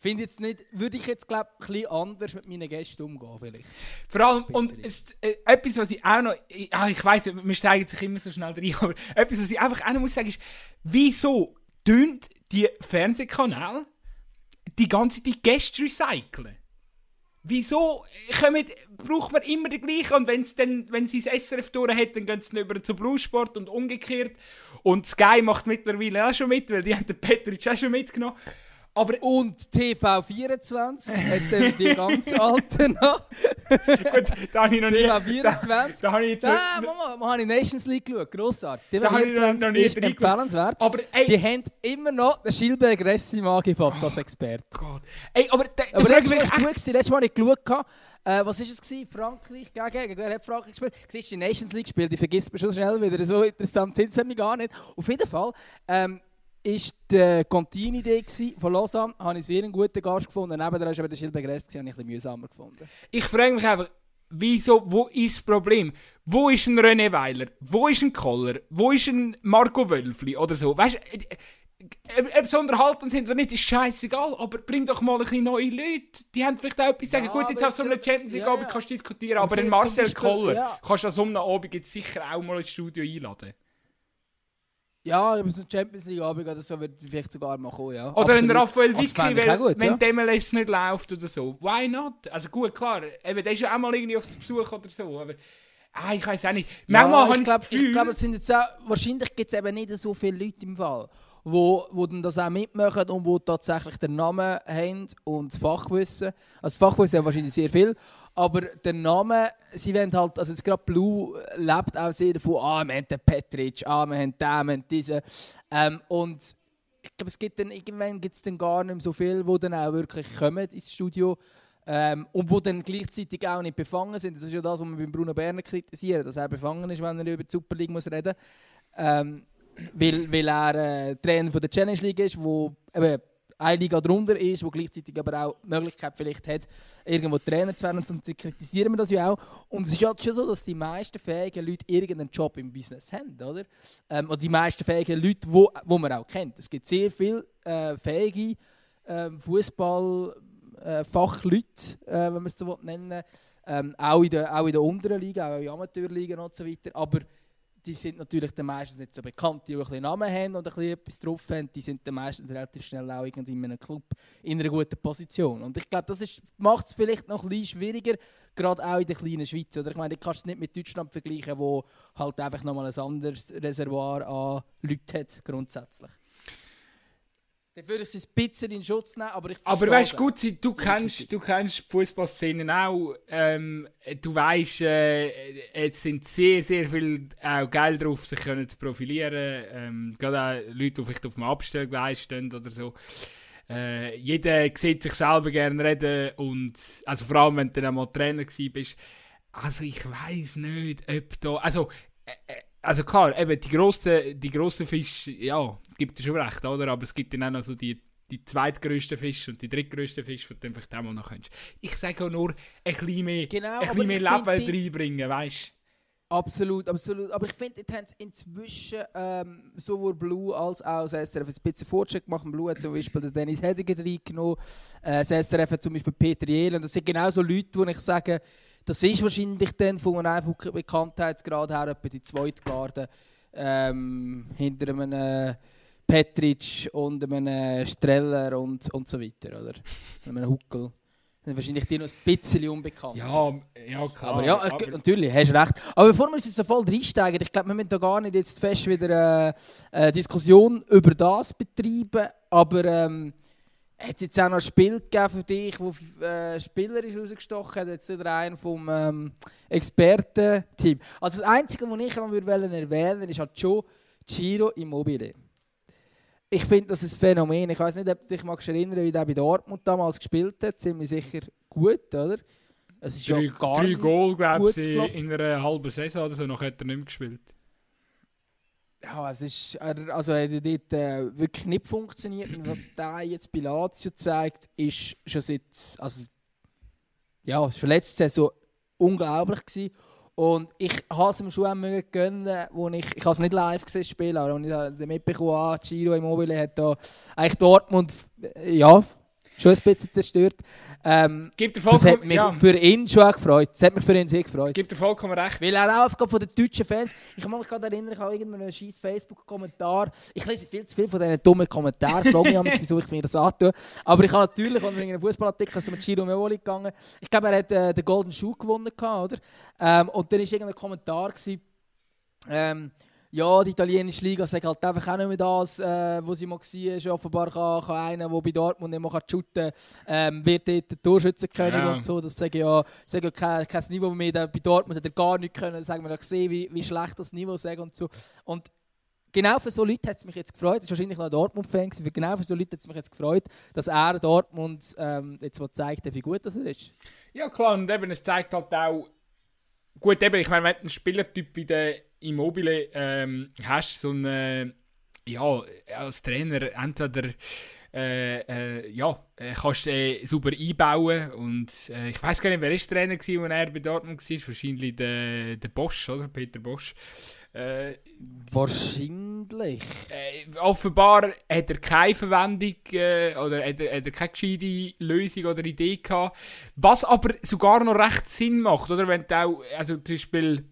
finde jetzt nicht, würde ich jetzt glaube ein bisschen anders mit meinen Gästen umgehen vielleicht. Vor allem, und es, äh, etwas, was ich auch noch, ich, ah, ich weiss, wir steigen sich immer so schnell rein, aber etwas, was ich einfach auch noch muss sagen, ist, wieso tun die Fernsehkanäle die ganze die Gäste recyceln? Wieso kommen, braucht man immer die gleichen und wenn's dann, wenn sie das SRF durch hat, dann gehen sie über zu Blue Sport und umgekehrt. Und Sky macht mittlerweile auch schon mit, weil die haben den Petric auch schon mitgenommen. Aber und TV24 hat dann die ganz alten noch. Gut, da habe ich noch nie... TV24. Da, da habe ich jetzt... Ja, Mama, wir haben in Nations League geschaut, grossartig. Da habe ich noch, noch nie ist empfehlenswert. Aber ey... Die haben immer noch den Schilberg Ressim angepackt als Experte. Oh Gott. Ey, aber... Da, aber letztes Mal war gut, letztes Mal habe ich geschaut. Äh, was war es? Gewesen? Frankreich gegen, gegen wer hat Frankreich gespielt? Siehst die Nations League gespielt, die vergisst man schon schnell wieder. So interessant sind sie gar nicht. Auf jeden Fall ähm, ist die Contini-Idee von Lausanne, habe ich sehr einen guten Gast gefunden. Neben der ist aber der Schilberg Rest, habe ich ein bisschen mühsamer gefunden. Ich frage mich einfach, wieso, wo ist das Problem? Wo ist ein René Weiler? Wo ist ein Koller? Wo ist ein Marco Wölfli oder so? Weißt du, ob sie unterhalten sind oder nicht, ist scheißegal, aber bring doch mal ein bisschen neue Leute. Die haben vielleicht auch etwas sagen. Ja, Gut, jetzt auf so einer Champions League ja, Abend kannst du diskutieren, aber den Marcel Beispiel, Koller ja. kannst du an so einem Abend jetzt sicher auch mal ins Studio einladen. Ja, aber so ein Champions League Abend oder so wird vielleicht sogar mal kommen, ja. Oder Absolut. ein Raphael Vicky, weil, gut, wenn ja. die MLS nicht läuft oder so. Why not? Also gut, klar, eben, der ist ja auch mal irgendwie auf Besuch oder so, aber... Ah, ich weiß auch nicht. Manchmal ja, habe ich, glaub, das Gefühl... Ich glaube, wahrscheinlich gibt es eben nicht so viele Leute im Fall wo, wo dann das auch mitmachen und wo tatsächlich den Namen haben und das Fachwissen. Also das Fachwissen haben wahrscheinlich sehr viel, aber der Name, sie wollen halt, also jetzt gerade Blue lebt auch sehr davon, ah, wir haben den Petric, ah, wir haben den, wir haben diesen. Ähm, und ich glaube, es gibt dann, irgendwann gibt es dann gar nicht mehr so viel, die dann auch wirklich kommen ins Studio. Ähm, und wo dann gleichzeitig auch nicht befangen sind. Das ist ja das, was wir beim Bruno Berner kritisieren, dass er befangen ist, wenn er über die Super League muss reden muss. Ähm, weil, weil er äh, Trainer von der Challenge League ist, wo eben eine Liga drunter ist, wo gleichzeitig aber auch die Möglichkeit vielleicht hat, irgendwo Trainer zu werden. Dann kritisieren wir das ja auch. Und es ist halt schon so, dass die meisten fähigen Leute irgendeinen Job im Business haben, oder? Ähm, oder die meisten fähigen Leute, wo, wo man auch kennt. Es gibt sehr viele äh, fähige äh, Fußballfachleute, äh, äh, wenn man es so nennen ähm, auch, in der, auch in der unteren Liga, auch in Amateurligen und so weiter. Aber die sind natürlich dann meistens nicht so bekannt, die auch ein Namen haben und etwas drauf haben, die sind dann meistens relativ schnell auch irgendwie in einem Club in einer guten Position. Und ich glaube, das macht es vielleicht noch ein bisschen schwieriger, gerade auch in der kleinen Schweiz. Oder ich meine, du kannst es nicht mit Deutschland vergleichen, wo halt einfach nochmal ein anderes Reservoir an Leuten hat, grundsätzlich. Dann würde ich es ein bisschen in Schutz nehmen, aber ich Aber weißt gut, du kennst, du kennst die Fußballszenen auch. Ähm, du weißt, äh, es sind sehr, sehr viel auch geil drauf, sich können zu profilieren. Ähm, gerade auch Leute, die vielleicht auf dem Abstellgleis stehen oder so. Äh, jeder sieht sich selber gerne reden und also vor allem, wenn du dann einmal Trainer bist. Also ich weiß nicht, ob da. Also, äh, äh also klar, eben die grossen, die grossen Fische, ja, gibt es schon recht, oder? Aber es gibt dann auch noch so die, die zweitgrößten Fische und die drittgrößten Fische, die du vielleicht auch mal noch könntest. Ich sage auch nur, ein bisschen mehr, genau, ein bisschen mehr Leben reinbringen, weißt du? Absolut, absolut. Aber ich finde, jetzt haben sie inzwischen ähm, sowohl Blue als auch das SRF ein bisschen Fortschritt gemacht. Blue hat zum Beispiel den Dennis Hediger reingenommen, äh, das SRF hat zum Beispiel Peter Jehl. Und das sind genau so Leute, wo ich sage, das ist wahrscheinlich dann von einem Bekanntheitsgrad her etwa die zweite Garde ähm, hinter einem äh, Petric und einem Streller und, und so weiter, oder? einem Huckel. Dann wahrscheinlich die noch ein bisschen unbekannt. Ja, ja klar. Aber ja, aber natürlich, hast recht. Aber bevor wir uns jetzt so voll reinsteigen, ich glaube, wir müssen da gar nicht jetzt fest wieder eine, äh, eine Diskussion über das betreiben, aber ähm, hat es jetzt auch noch ein Spiel gegeben für dich, wo äh, Spieler ist rausgestochen hat, jetzt wieder einen vom ähm, Expertenteam. Also das Einzige, was ich noch erwähnen würde, ist halt schon Giro Immobile. Ich finde das ein Phänomen. Ich weiß nicht, ob du dich magst erinnern, wie der bei Dortmund damals gespielt hat. Ziemlich sicher gut, oder? Es ist drei, ja gar drei Goal, glaube ich, in einer halben Saison oder so, noch hat er nicht mehr gespielt ja, es ist, also hat dort äh, wirklich nicht funktioniert. Und was da jetzt bei Lazio zeigt, ist schon seit, also ja, schon letzte Saison unglaublich gewesen. Und ich habe es ihm schon auch gönnen, wo ich, ich habe es nicht live gesehen spielen, aber als ich mitbekommen habe, Giro Immobile hat da eigentlich Dortmund, ja, schon ein bisschen zerstört. Ähm, das hat mich ja. für ihn schon auch gefreut. Das hat mich für ihn sehr gefreut. Gibt er vollkommen recht. Weil er auch von den deutschen Fans, ich kann mich gerade erinnern, ich habe irgendeinen scheiß Facebook-Kommentar, ich lese viel zu viel von diesen dummen Kommentaren, ich frage mich, wieso ich mir das antue. Aber ich habe natürlich, als wir in einem Fußballartikel sind mit Giro Meoli gegangen, ich glaube, er hat äh, den Golden Schuh gewonnen, oder? Ähm, und dann war irgendein Kommentar, gewesen, ähm, ja, die italienische Liga sagt halt einfach auch nicht mehr das, äh, wo sie mal war. Offenbar kann, kann einer, der bei Dortmund nicht mehr shooten kann, ähm, wird dort der Torschützenkönig ja. und so. Das sage ja, sage ja kein, kein Niveau mehr. Bei Dortmund hat er gar nicht können. Da sagen wir ja gesehen, wie, wie schlecht das Niveau ist und so. Und genau für so Leute hat es mich jetzt gefreut, das ist wahrscheinlich noch ein Dortmund-Fan, genau für so Leute hat es mich jetzt gefreut, dass er Dortmund ähm, jetzt mal zeigt, wie gut das er ist. Ja klar, und eben, es zeigt halt auch, gut eben, ich meine, wenn du einen Spielertyp wie der Immobile ähm, hast, so einen, ja, als Trainer entweder äh, äh, ja, äh, kannst du äh, super einbauen und äh, ich weiß gar nicht, wer ist Trainer war, als er bei Dortmund war, wahrscheinlich der, der Bosch, oder? Peter Bosch. Äh, Wahrscheinlich. Äh, offenbar hat er keine Verwendung äh, oder hat er, hat er keine gescheite Lösung oder Idee gehabt. Was aber sogar noch recht Sinn macht, oder? Wenn du auch, also zum Beispiel,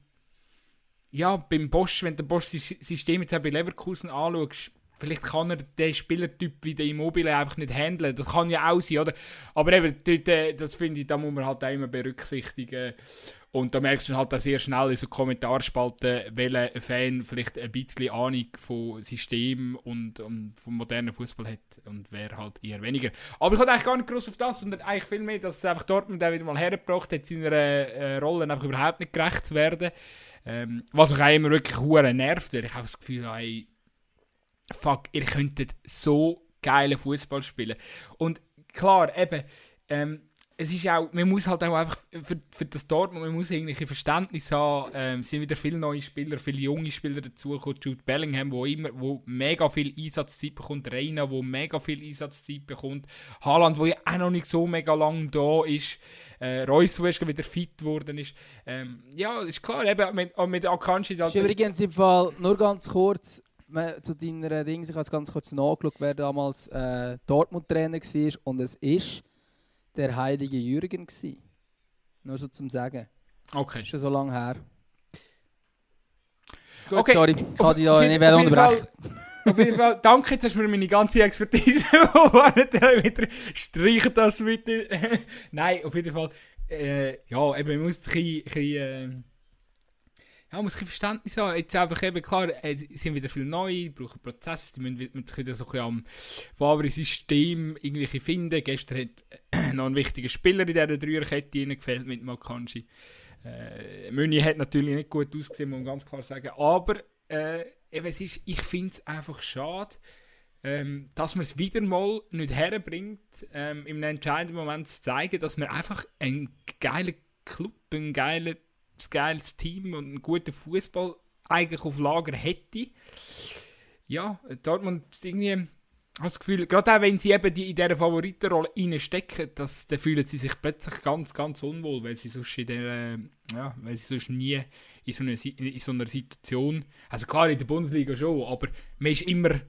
ja, beim Bosch, wenn du Bosch System jetzt bei Leverkusen anschaust, vielleicht kann er den Spielertyp wie der Immobile einfach nicht handeln. Das kann ja auch sein, oder? Aber eben, dort, äh, das finde ich, da muss man halt auch immer berücksichtigen. Und da merkst du halt auch sehr schnell in so Kommentarspalten, welcher Fan vielleicht ein bisschen Ahnung von System und, und vom modernen Fußball hat und wer halt eher weniger. Aber ich hatte eigentlich gar nicht groß auf das, sondern eigentlich viel mehr, dass es einfach Dortmund auch wieder mal hergebracht hat, seiner äh, Rolle einfach überhaupt nicht gerecht zu werden. Ähm, was mich auch immer wirklich nervt, weil ich habe das Gefühl, hey, fuck, ihr könntet so geile Fußball spielen. Und klar, eben, ähm, es ist auch, man muss halt auch einfach für, für das Dortmund, man muss ein Verständnis haben, ähm, es sind wieder viele neue Spieler, viele junge Spieler dazugekommen, Jude Bellingham, wo immer, wo mega viel Einsatzzeit bekommt, Reina, wo mega viel Einsatzzeit bekommt, Haaland, wo ja auch noch nicht so mega lang da ist, äh, Reus, wo erst wieder fit geworden ist. Ähm, ja, ist klar, eben mit, mit Akanji... Das ist übrigens im Fall, nur ganz kurz, zu deiner Dings, ich habe es ganz kurz nachgeschaut, wer damals äh, Dortmund-Trainer war und es ist der heilige Jürgen. Gewesen. Nur so zum Sagen. Okay. Schon so lange her. Gut, okay. sorry, ich kann dich da nicht mehr unterbrechen. Auf jeden Fall, danke, jetzt hast du mir meine ganze Expertise wieder streichen das bitte. Nein, auf jeden Fall, äh, ja, eben, man muss ein bisschen, ein bisschen äh, ja, muss ein Verständnis haben. Jetzt einfach eben, klar, es sind wieder viele neue, brauchen Prozesse, die müssen wieder so ein am Favre-System irgendwie finden. Gestern hat äh, noch ein wichtiger Spieler in dieser Dreierkette gefällt mit Makanji. Äh, Müni hat natürlich nicht gut ausgesehen, muss man ganz klar sagen. Aber äh, eben, es ist, ich finde es einfach schade, ähm, dass man es wieder mal nicht herbringt, ähm, im entscheidenden Moment zu zeigen, dass man einfach einen geilen Club, einen geilen ein geiles Team und einen guten Fußball eigentlich auf Lager hätte. Ja, Dortmund irgendwie habe das Gefühl, gerade auch wenn sie eben die, in dieser Favoritenrolle reinstecken, dass, dann fühlen sie sich plötzlich ganz, ganz unwohl, weil sie sonst in der, ja, weil sie sonst nie in so, einer, in so einer Situation, also klar in der Bundesliga schon, aber man ist immer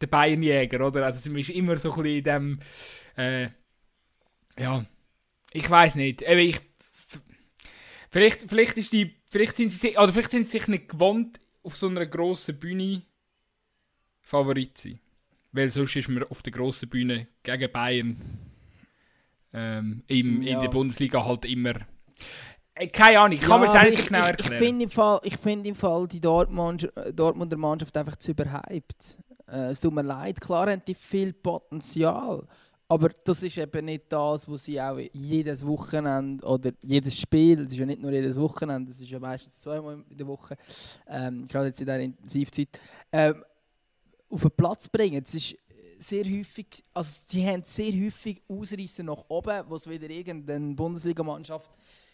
der Bayernjäger, oder? Also man ist immer so ein bisschen in dem, äh, ja, ich weiß nicht, ich Vielleicht, vielleicht, ist die, vielleicht, sind sie, oder vielleicht sind sie sich nicht gewohnt, auf so einer grossen Bühne Favorit zu sein. Weil sonst ist man auf der grossen Bühne gegen Bayern ähm, im, ja. in der Bundesliga halt immer. Äh, keine Ahnung, kann ja, man es eigentlich genau erklären. Ich, ich finde im, Fall, find im Fall die Dortmund, Dortmunder Mannschaft einfach zu überhyped. Äh, es tut mir leid, klar haben die viel Potenzial. Aber das ist eben nicht das, was sie auch jedes Wochenende oder jedes Spiel, es ist ja nicht nur jedes Wochenende, es ist ja meistens zweimal in der Woche, ähm, gerade jetzt in dieser Intensivzeit, ähm, auf den Platz bringen. Es ist sehr häufig, also sie haben sehr häufig Ausreißer nach oben, wo es wieder irgendeine Bundesligamannschaft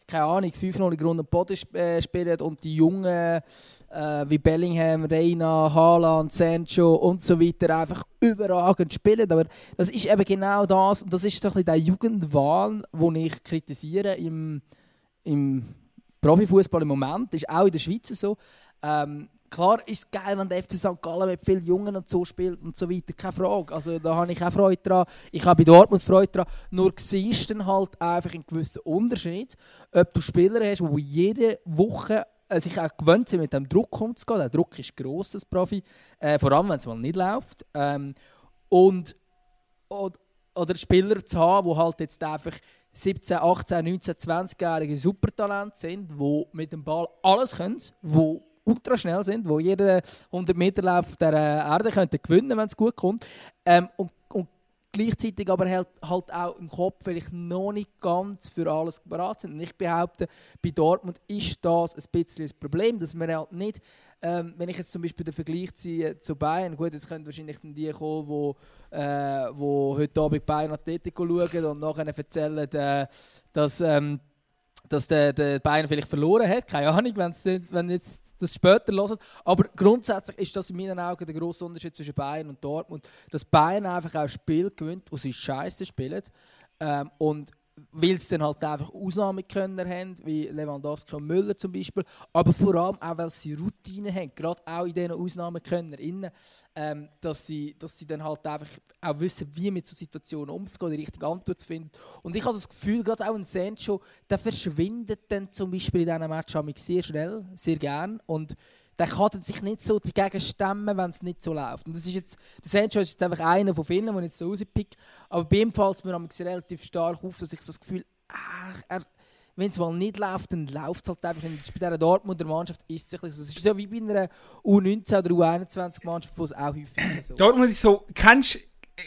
keine Ahnung, 5-0 in Grund und Boden äh, spielen und die Jungen äh, wie Bellingham, Reina, Haaland, Sancho und so weiter einfach überragend spielen. Aber das ist eben genau das, und das ist so ein bisschen der Jugendwahn, den ich kritisiere im, im Profifußball im Moment, das ist auch in der Schweiz so. Ähm, Klar ist es geil, wenn der FC St. Gallen mit vielen Jungen und so spielt und so weiter, keine Frage. Also da habe ich auch Freude dran. Ich habe bei Dortmund Freude dran. Nur siehst dann halt einfach einen gewissen Unterschied, ob du Spieler hast, die jede Woche äh, sich auch gewöhnt sind, mit dem Druck umzugehen. Der Druck ist gross als Profi, äh, vor allem wenn es mal nicht läuft. Ähm, und oder, oder Spieler zu haben, die halt jetzt einfach 17, 18, 19, 20-jährige Supertalente sind, die mit dem Ball alles können, die ultra schnell sind, wo jeder 100 Meter Lauf der Erde könnte gewinnen, wenn es gut kommt. Ähm, und, und gleichzeitig aber halt, halt auch im Kopf vielleicht noch nicht ganz für alles bereit sind. Und ich behaupte, bei Dortmund ist das ein bisschen das Problem, dass man halt nicht, ähm, wenn ich jetzt zum Beispiel den Vergleich ziehe zu Bayern, gut, jetzt können wahrscheinlich die kommen, wo, äh, wo heute Abend Bayern Atletico schauen und nachher erzählen, äh, dass ähm, dass der, der Bayern vielleicht verloren hat. Keine Ahnung, wenn's wenn jetzt das später hört. Aber grundsätzlich ist das in meinen Augen der grosse Unterschied zwischen Bayern und Dortmund. Dass Bayern einfach auch Spiel gewinnt, wo sie scheiße spielen. Ähm, und weil sie dann halt einfach Ausnahmekönner haben, wie Lewandowski und Müller zum Beispiel, aber vor allem auch, weil sie Routine haben, gerade auch in diesen Ausnahmekönner, ähm, dass, sie, dass sie dann halt einfach auch wissen, wie mit so Situationen umzugehen, die richtige Antwort zu finden. Und ich habe das Gefühl, gerade auch ein Sancho, der verschwindet dann zum Beispiel in diesen Match sehr schnell, sehr gern und der kann sich nicht so dagegen stemmen, wenn es nicht so läuft. Und das ist jetzt, der Sancho ist jetzt einfach einer von vielen, den ich jetzt so rauspicke. Aber bei ihm fällt es mir relativ stark auf, dass ich so das Gefühl habe, wenn es mal nicht läuft, dann läuft es halt einfach. Und bei dieser Dortmunder Mannschaft ist es so. Es ist so wie bei einer U19 oder U21 Mannschaft, wo es auch häufig so Dortmund ist so, kennst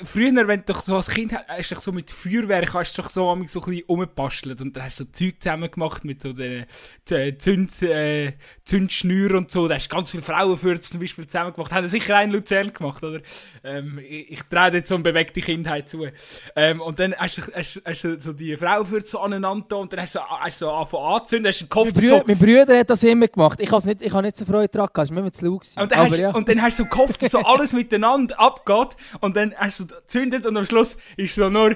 früher, wenn du so als Kind hast, du so mit Feuerwerk hast du so, so ein bisschen umbastelt und dann hast du so Zeug zusammen gemacht mit so den Zünd, äh, Zündschnüren und so. Da hast du ganz viele Frauenfürze zum Beispiel zusammen gemacht. Haben sicher einen Luzern gemacht, oder? Ähm, ich, ich traue jetzt so eine bewegte Kindheit zu. Ähm, und dann hast du, hast, hast du so die Frauenfürze so aneinander und dann hast du hast du so angefangen anzünden, hast du Kopf mein, Brü so... mein Bruder hat das immer gemacht. Ich habe nicht, ich nicht so Freude daran gehabt, es war mir zu laut. Und, dann hast, ja. und dann hast du so gehofft, dass so alles miteinander abgeht und dann hast zündet und am Schluss ist so nur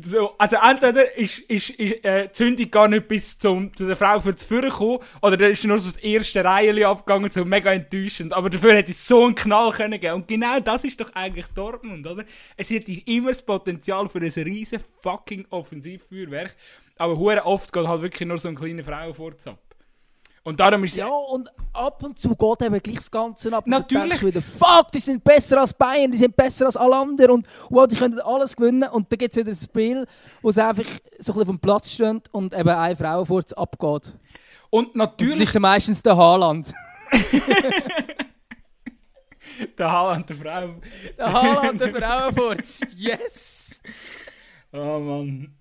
so, also entweder ist, ist, ist äh, die Zündung gar nicht bis zum, zu der Frau für Führen gekommen, oder dann ist nur so das erste Reihe abgegangen, so mega enttäuschend. Aber dafür hätte es so einen Knall können geben. Und genau das ist doch eigentlich Dortmund, oder? Es hätte immer das Potenzial für ein riesen fucking Offensivfeuerwerk, aber hure oft geht halt wirklich nur so ein kleiner Frauenfurz ab. Und darum ist Ja, und ab und zu geht eben gleich das Ganze ab. Natürlich. wieder, fuck, die sind besser als Bayern, die sind besser als alle anderen und wow, die können alles gewinnen. Und dann gibt es wieder ein Spiel, wo es einfach so ein bisschen vom Platz steht und eben eine Frau vor abgeht. Und natürlich. Und das ist dann meistens der Haaland. der Haaland, der Frau. Der Haaland, der Frauenfurz. Yes! Oh Mann.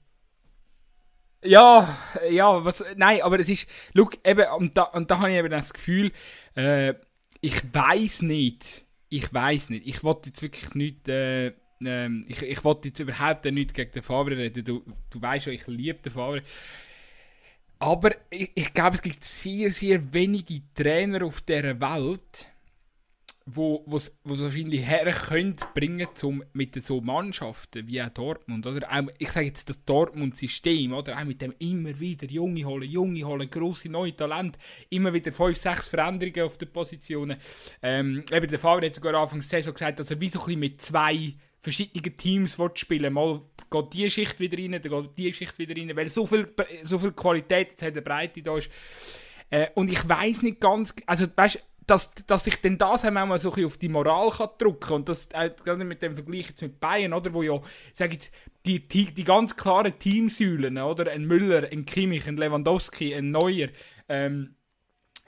Ja, ja, was, nein, aber es ist, look, eben, und da, und da habe ich eben das Gefühl, äh, ich weiß nicht, ich weiß nicht, ich wollte jetzt wirklich nicht, äh, äh, ich, ich wollte jetzt überhaupt nicht gegen den Favre reden, du, du weißt ja, ich liebe den Favre, aber ich, ich glaube, es gibt sehr, sehr wenige Trainer auf dieser Welt, wo es wahrscheinlich her können bringen zum mit so Mannschaften wie auch Dortmund oder? Auch, ich sage jetzt das Dortmund System oder? Auch mit dem immer wieder junge holen junge holen große neue Talent immer wieder fünf sechs Veränderungen auf den Positionen. Ähm, eben der Fahrer hat sogar Anfang Saison gesagt dass er wie so ein bisschen mit zwei verschiedenen Teams spielen mal geht die Schicht wieder rein dann geht die Schicht wieder rein weil so viel so viel Qualität jetzt hat der Breite da ist. Äh, und ich weiß nicht ganz also weißt dass, dass sich denn das auch mal so auf die Moral kann drücken kann. Und das äh, gerade mit dem Vergleich jetzt mit Bayern, oder, wo ja, sag jetzt, die, die, die ganz klaren Teamsäulen, oder, ein Müller, ein Kimmich, ein Lewandowski, ein Neuer, ähm,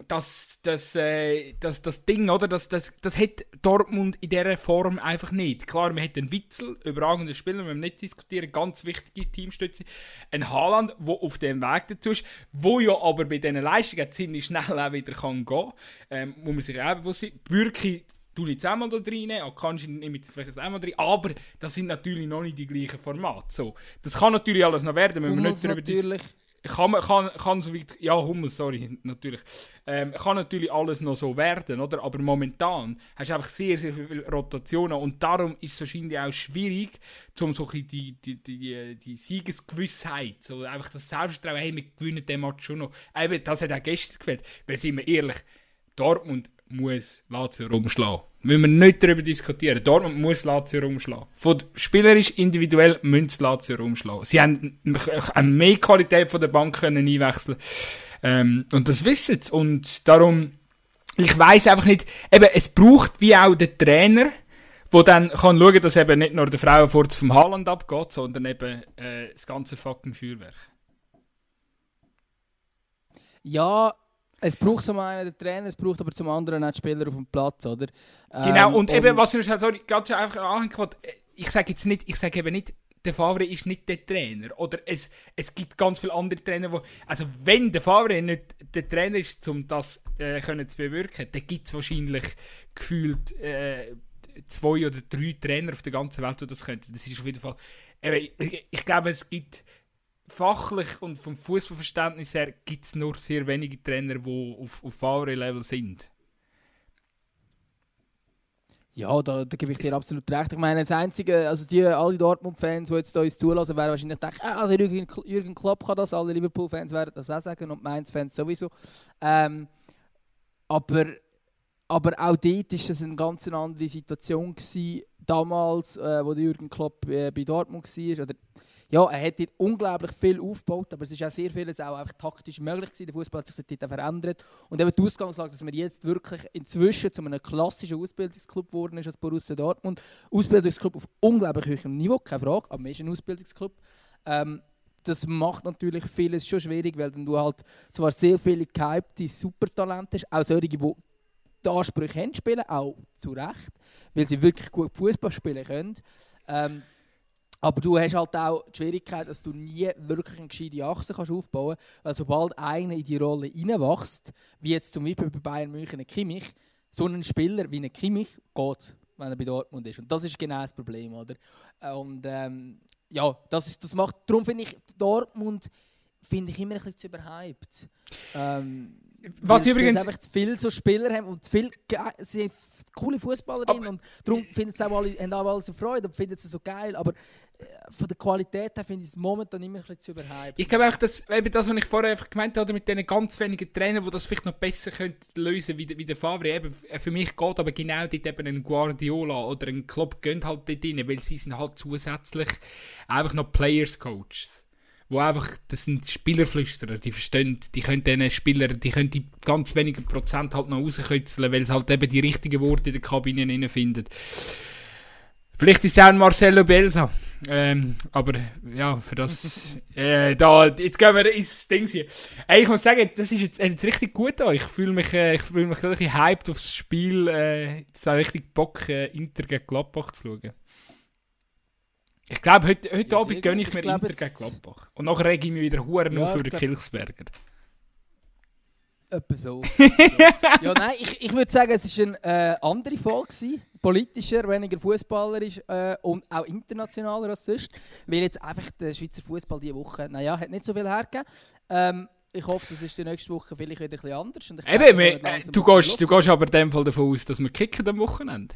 das, das, äh, das, das Ding, oder? Das, das, das hat Dortmund in dieser Form einfach nicht. Klar, man hat einen Witzel, überragender Spieler, wir nicht diskutieren, ganz wichtige Teamstütze. Ein Haaland, der auf dem Weg dazu ist, wo ja aber bei diesen Leistungen ziemlich schnell auch wieder kann gehen kann, ähm, muss man sich auch bewusst sein. Bürki tue ich einmal da rein, kannst du nicht vielleicht einmal drin, aber das sind natürlich noch nicht die gleichen Formate. So, das kann natürlich alles noch werden, wenn wir nicht darüber natürlich kann, kann, kann so weit, ja, Hummels, sorry, natürlich. Ähm, kann natürlich alles noch so werden, oder? Aber momentan hast du einfach sehr, sehr viele Rotationen und darum ist es wahrscheinlich auch schwierig, um so die, die, die, die Siegesgewissheit, so einfach das Selbstvertrauen, hey, wir gewinnen den Match schon noch. Eben, das hat auch gestern gefällt. Weil, sind wir ehrlich, Dortmund muss Lazio rumschlagen. Müssen wir nicht darüber diskutieren. Dortmund muss Lazio rumschlagen. Von spielerisch individuell müssen Lazio rumschlagen. Sie haben eine mehr Qualität von der Bank können einwechseln ähm, Und das wissen sie. Und darum, ich weiß einfach nicht, eben, es braucht wie auch der Trainer, der dann kann schauen, dass eben nicht nur der Frauenfurz vom Haaland abgeht, sondern eben äh, das ganze fucking Feuerwerk. Ja, Es braucht zum einen den Trainer, es braucht aber zum anderen auch die Spieler auf dem Platz, oder? Genau, ähm, und, und eben, was ich noch sorry, ganz einfach anhängen ich sage jetzt nicht, ich sage eben nicht, der Favre ist nicht der Trainer. Oder es, es gibt ganz viele andere Trainer, wo, also wenn der Favre nicht der Trainer ist, um das äh, können zu bewirken, dann gibt es wahrscheinlich gefühlt äh, zwei oder drei Trainer auf der ganzen Welt, die das könnten. Das ist auf jeden Fall, äh, ich, ich glaube, es gibt fachlich und vom Fußballverständnis her gibt es nur sehr wenige Trainer, die auf, auf Favre-Level sind. Ja, da, da gebe ich dir absolut recht. Ich meine, das Einzige, also die, alle Dortmund-Fans, die jetzt uns zulassen, werden wahrscheinlich denken, ah, also Jürgen, Jürgen Klopp kann das, alle Liverpool-Fans werden das auch sagen und Mainz-Fans sowieso. Ähm, aber, aber auch dort war das eine ganz andere Situation gewesen, damals, äh, wo Jürgen Klopp äh, bei Dortmund war. Oder ja, er hat dort unglaublich viel aufgebaut, aber es ist auch sehr vieles auch einfach taktisch möglich gewesen. Der Fußball hat sich dort verändert. Und eben die Ausgangslage, dass wir jetzt wirklich inzwischen zu einem klassischen Ausbildungsclub geworden ist als Borussia Dortmund. Ausbildungsclub auf unglaublich hohem Niveau, keine Frage, aber wir sind ein Ausbildungsclub. Ähm, das macht natürlich vieles schon schwierig, weil du halt zwar sehr viele gehypte Supertalente hast, auch solche, die die Ansprüche haben, spielen, auch zu Recht, weil sie wirklich gut Fußball spielen können. Ähm, aber du hast halt auch die Schwierigkeit, dass du nie wirklich eine gescheite Achse kannst aufbauen kannst. Weil sobald einer in die Rolle reinwächst, wie jetzt zum Beispiel bei Bayern München ein Kimmich, so ein Spieler wie ein Kimmich geht, wenn er bei Dortmund ist. Und das ist genau das Problem, oder? Und ähm, ja, das, ist, das macht, darum finde ich Dortmund finde ich immer ein bisschen zu überhyped. Ähm, was übrigens einfach zu viele so Spieler haben und zu viele sie coole Fußballerinnen und darum finden sie auch alle, haben auch alle so Freude und finden sie so geil, aber äh, von der Qualität her finde ich es momentan immer ein bisschen zu überhyped. Ich glaube auch, dass eben das, was ich vorher einfach gemeint habe, mit diesen ganz wenigen Trainern, die das vielleicht noch besser können lösen wie, wie der Favre, eben, äh, für mich geht aber genau dort eben ein Guardiola oder ein Club gehen halt dort rein, weil sie sind halt zusätzlich einfach noch Players Coaches wo einfach, das sind Spielerflüsterer, die verstehen, die können diesen Spieler, die können die ganz wenigen Prozent halt noch rauskitzeln, weil es halt eben die richtigen Worte in der Kabine finden. Vielleicht ist es auch ein Marcelo Belsa. Ähm, aber ja, für das. äh, da, jetzt gehen wir ins Ding hier. Ey, ich muss sagen, das ist jetzt, jetzt richtig gut an. Ich fühle mich, äh, fühl mich richtig hyped aufs Spiel. Äh, es hat richtig Bock, äh, Inter gegen Gladbach zu schauen. Ich glaube, heute, heute ja, Abend gönne ich mir ich Inter gegen Gladbach. Und nachher rege ich mich wieder Huren ja, auf für den Kilchsberger. Etwa so. ja, nein, ich, ich würde sagen, es war eine äh, andere Folge. Gewesen. Politischer, weniger fußballerisch äh, und auch internationaler als sonst. Weil jetzt einfach der Schweizer Fußball diese Woche, naja, hat nicht so viel hergegeben. Ähm, ich hoffe, das ist die nächste Woche vielleicht wieder ein bisschen anders. Eben, äh, du, gehst, du gehst aber in dem Fall davon aus, dass wir kicken am Wochenende.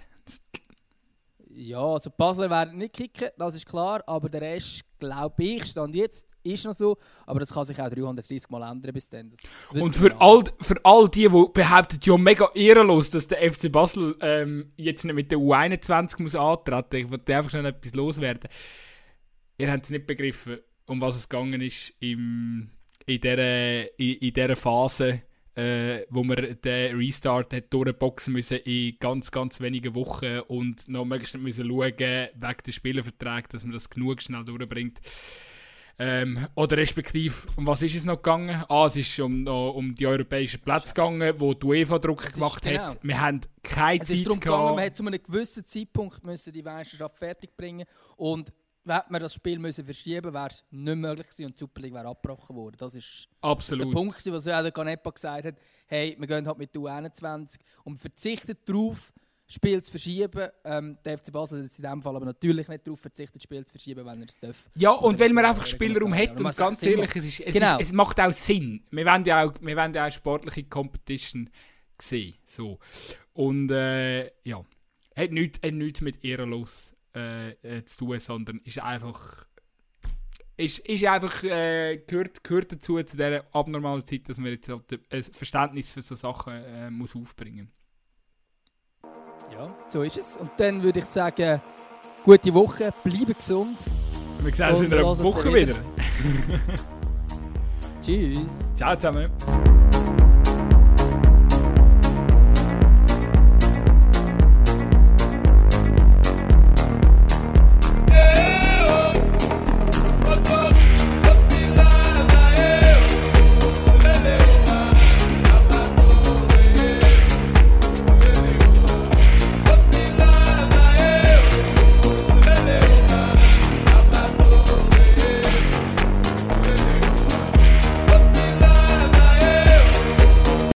Ja, also Basler werden nicht kicken, das ist klar, aber der Rest, glaube ich, stand jetzt, ist noch so, aber das kann sich auch 330 Mal ändern bis dann. Das und für all, für all die, die behaupten, ja mega ehrenlos, dass der FC Basel ähm, jetzt nicht mit der U21 muss antreten, ich wollte einfach schon etwas loswerden. Ihr habt es nicht begriffen, um was es gegangen ist im, in dieser in, in dieser Phase äh, wo wir den Restart hat durchboxen müssen in ganz, ganz wenigen Wochen und noch möglichst nicht müssen schauen wegen des Spielervertrags, dass man das genug schnell durchbringt. Ähm, oder respektive, um was ist es noch gegangen? Ah, es ist um, um die europäischen Plätze gegangen, wo die UEFA Druck gemacht genau. hat. Wir haben keine es Zeit ist darum gegangen, man hat zu einem gewissen Zeitpunkt müssen die Meisterschaft fertig bringen und hätte man das Spiel müssen verschieben wäre es nicht möglich gewesen und die Super League wäre abgebrochen worden. Das ist Absolut. der Punkt, was der Canepa gesagt hat. Hey, wir gehen halt mit der U21 und verzichten darauf, Spiel zu verschieben. Ähm, der FC Basel hat in diesem Fall aber natürlich nicht darauf verzichtet, das Spiel zu verschieben, wenn er es darf. Ja, und weil man einfach Spielraum hat und ganz ehrlich, es, ist, es, genau. ist, es macht auch Sinn. Wir wollen ja auch, wir wollen ja auch sportliche Competition sehen. So. Und äh, ja, hat nichts, hat nichts mit ehrenlos äh, äh, zu tun, sondern ist einfach ist, ist einfach äh, gehört, gehört dazu zu dieser abnormalen Zeit, dass man jetzt halt ein Verständnis für so Sachen äh, muss aufbringen. Ja, so ist es. Und dann würde ich sagen, gute Woche, bleibe gesund. Wir sehen uns in einer Woche wieder. Tschüss. Ciao zusammen.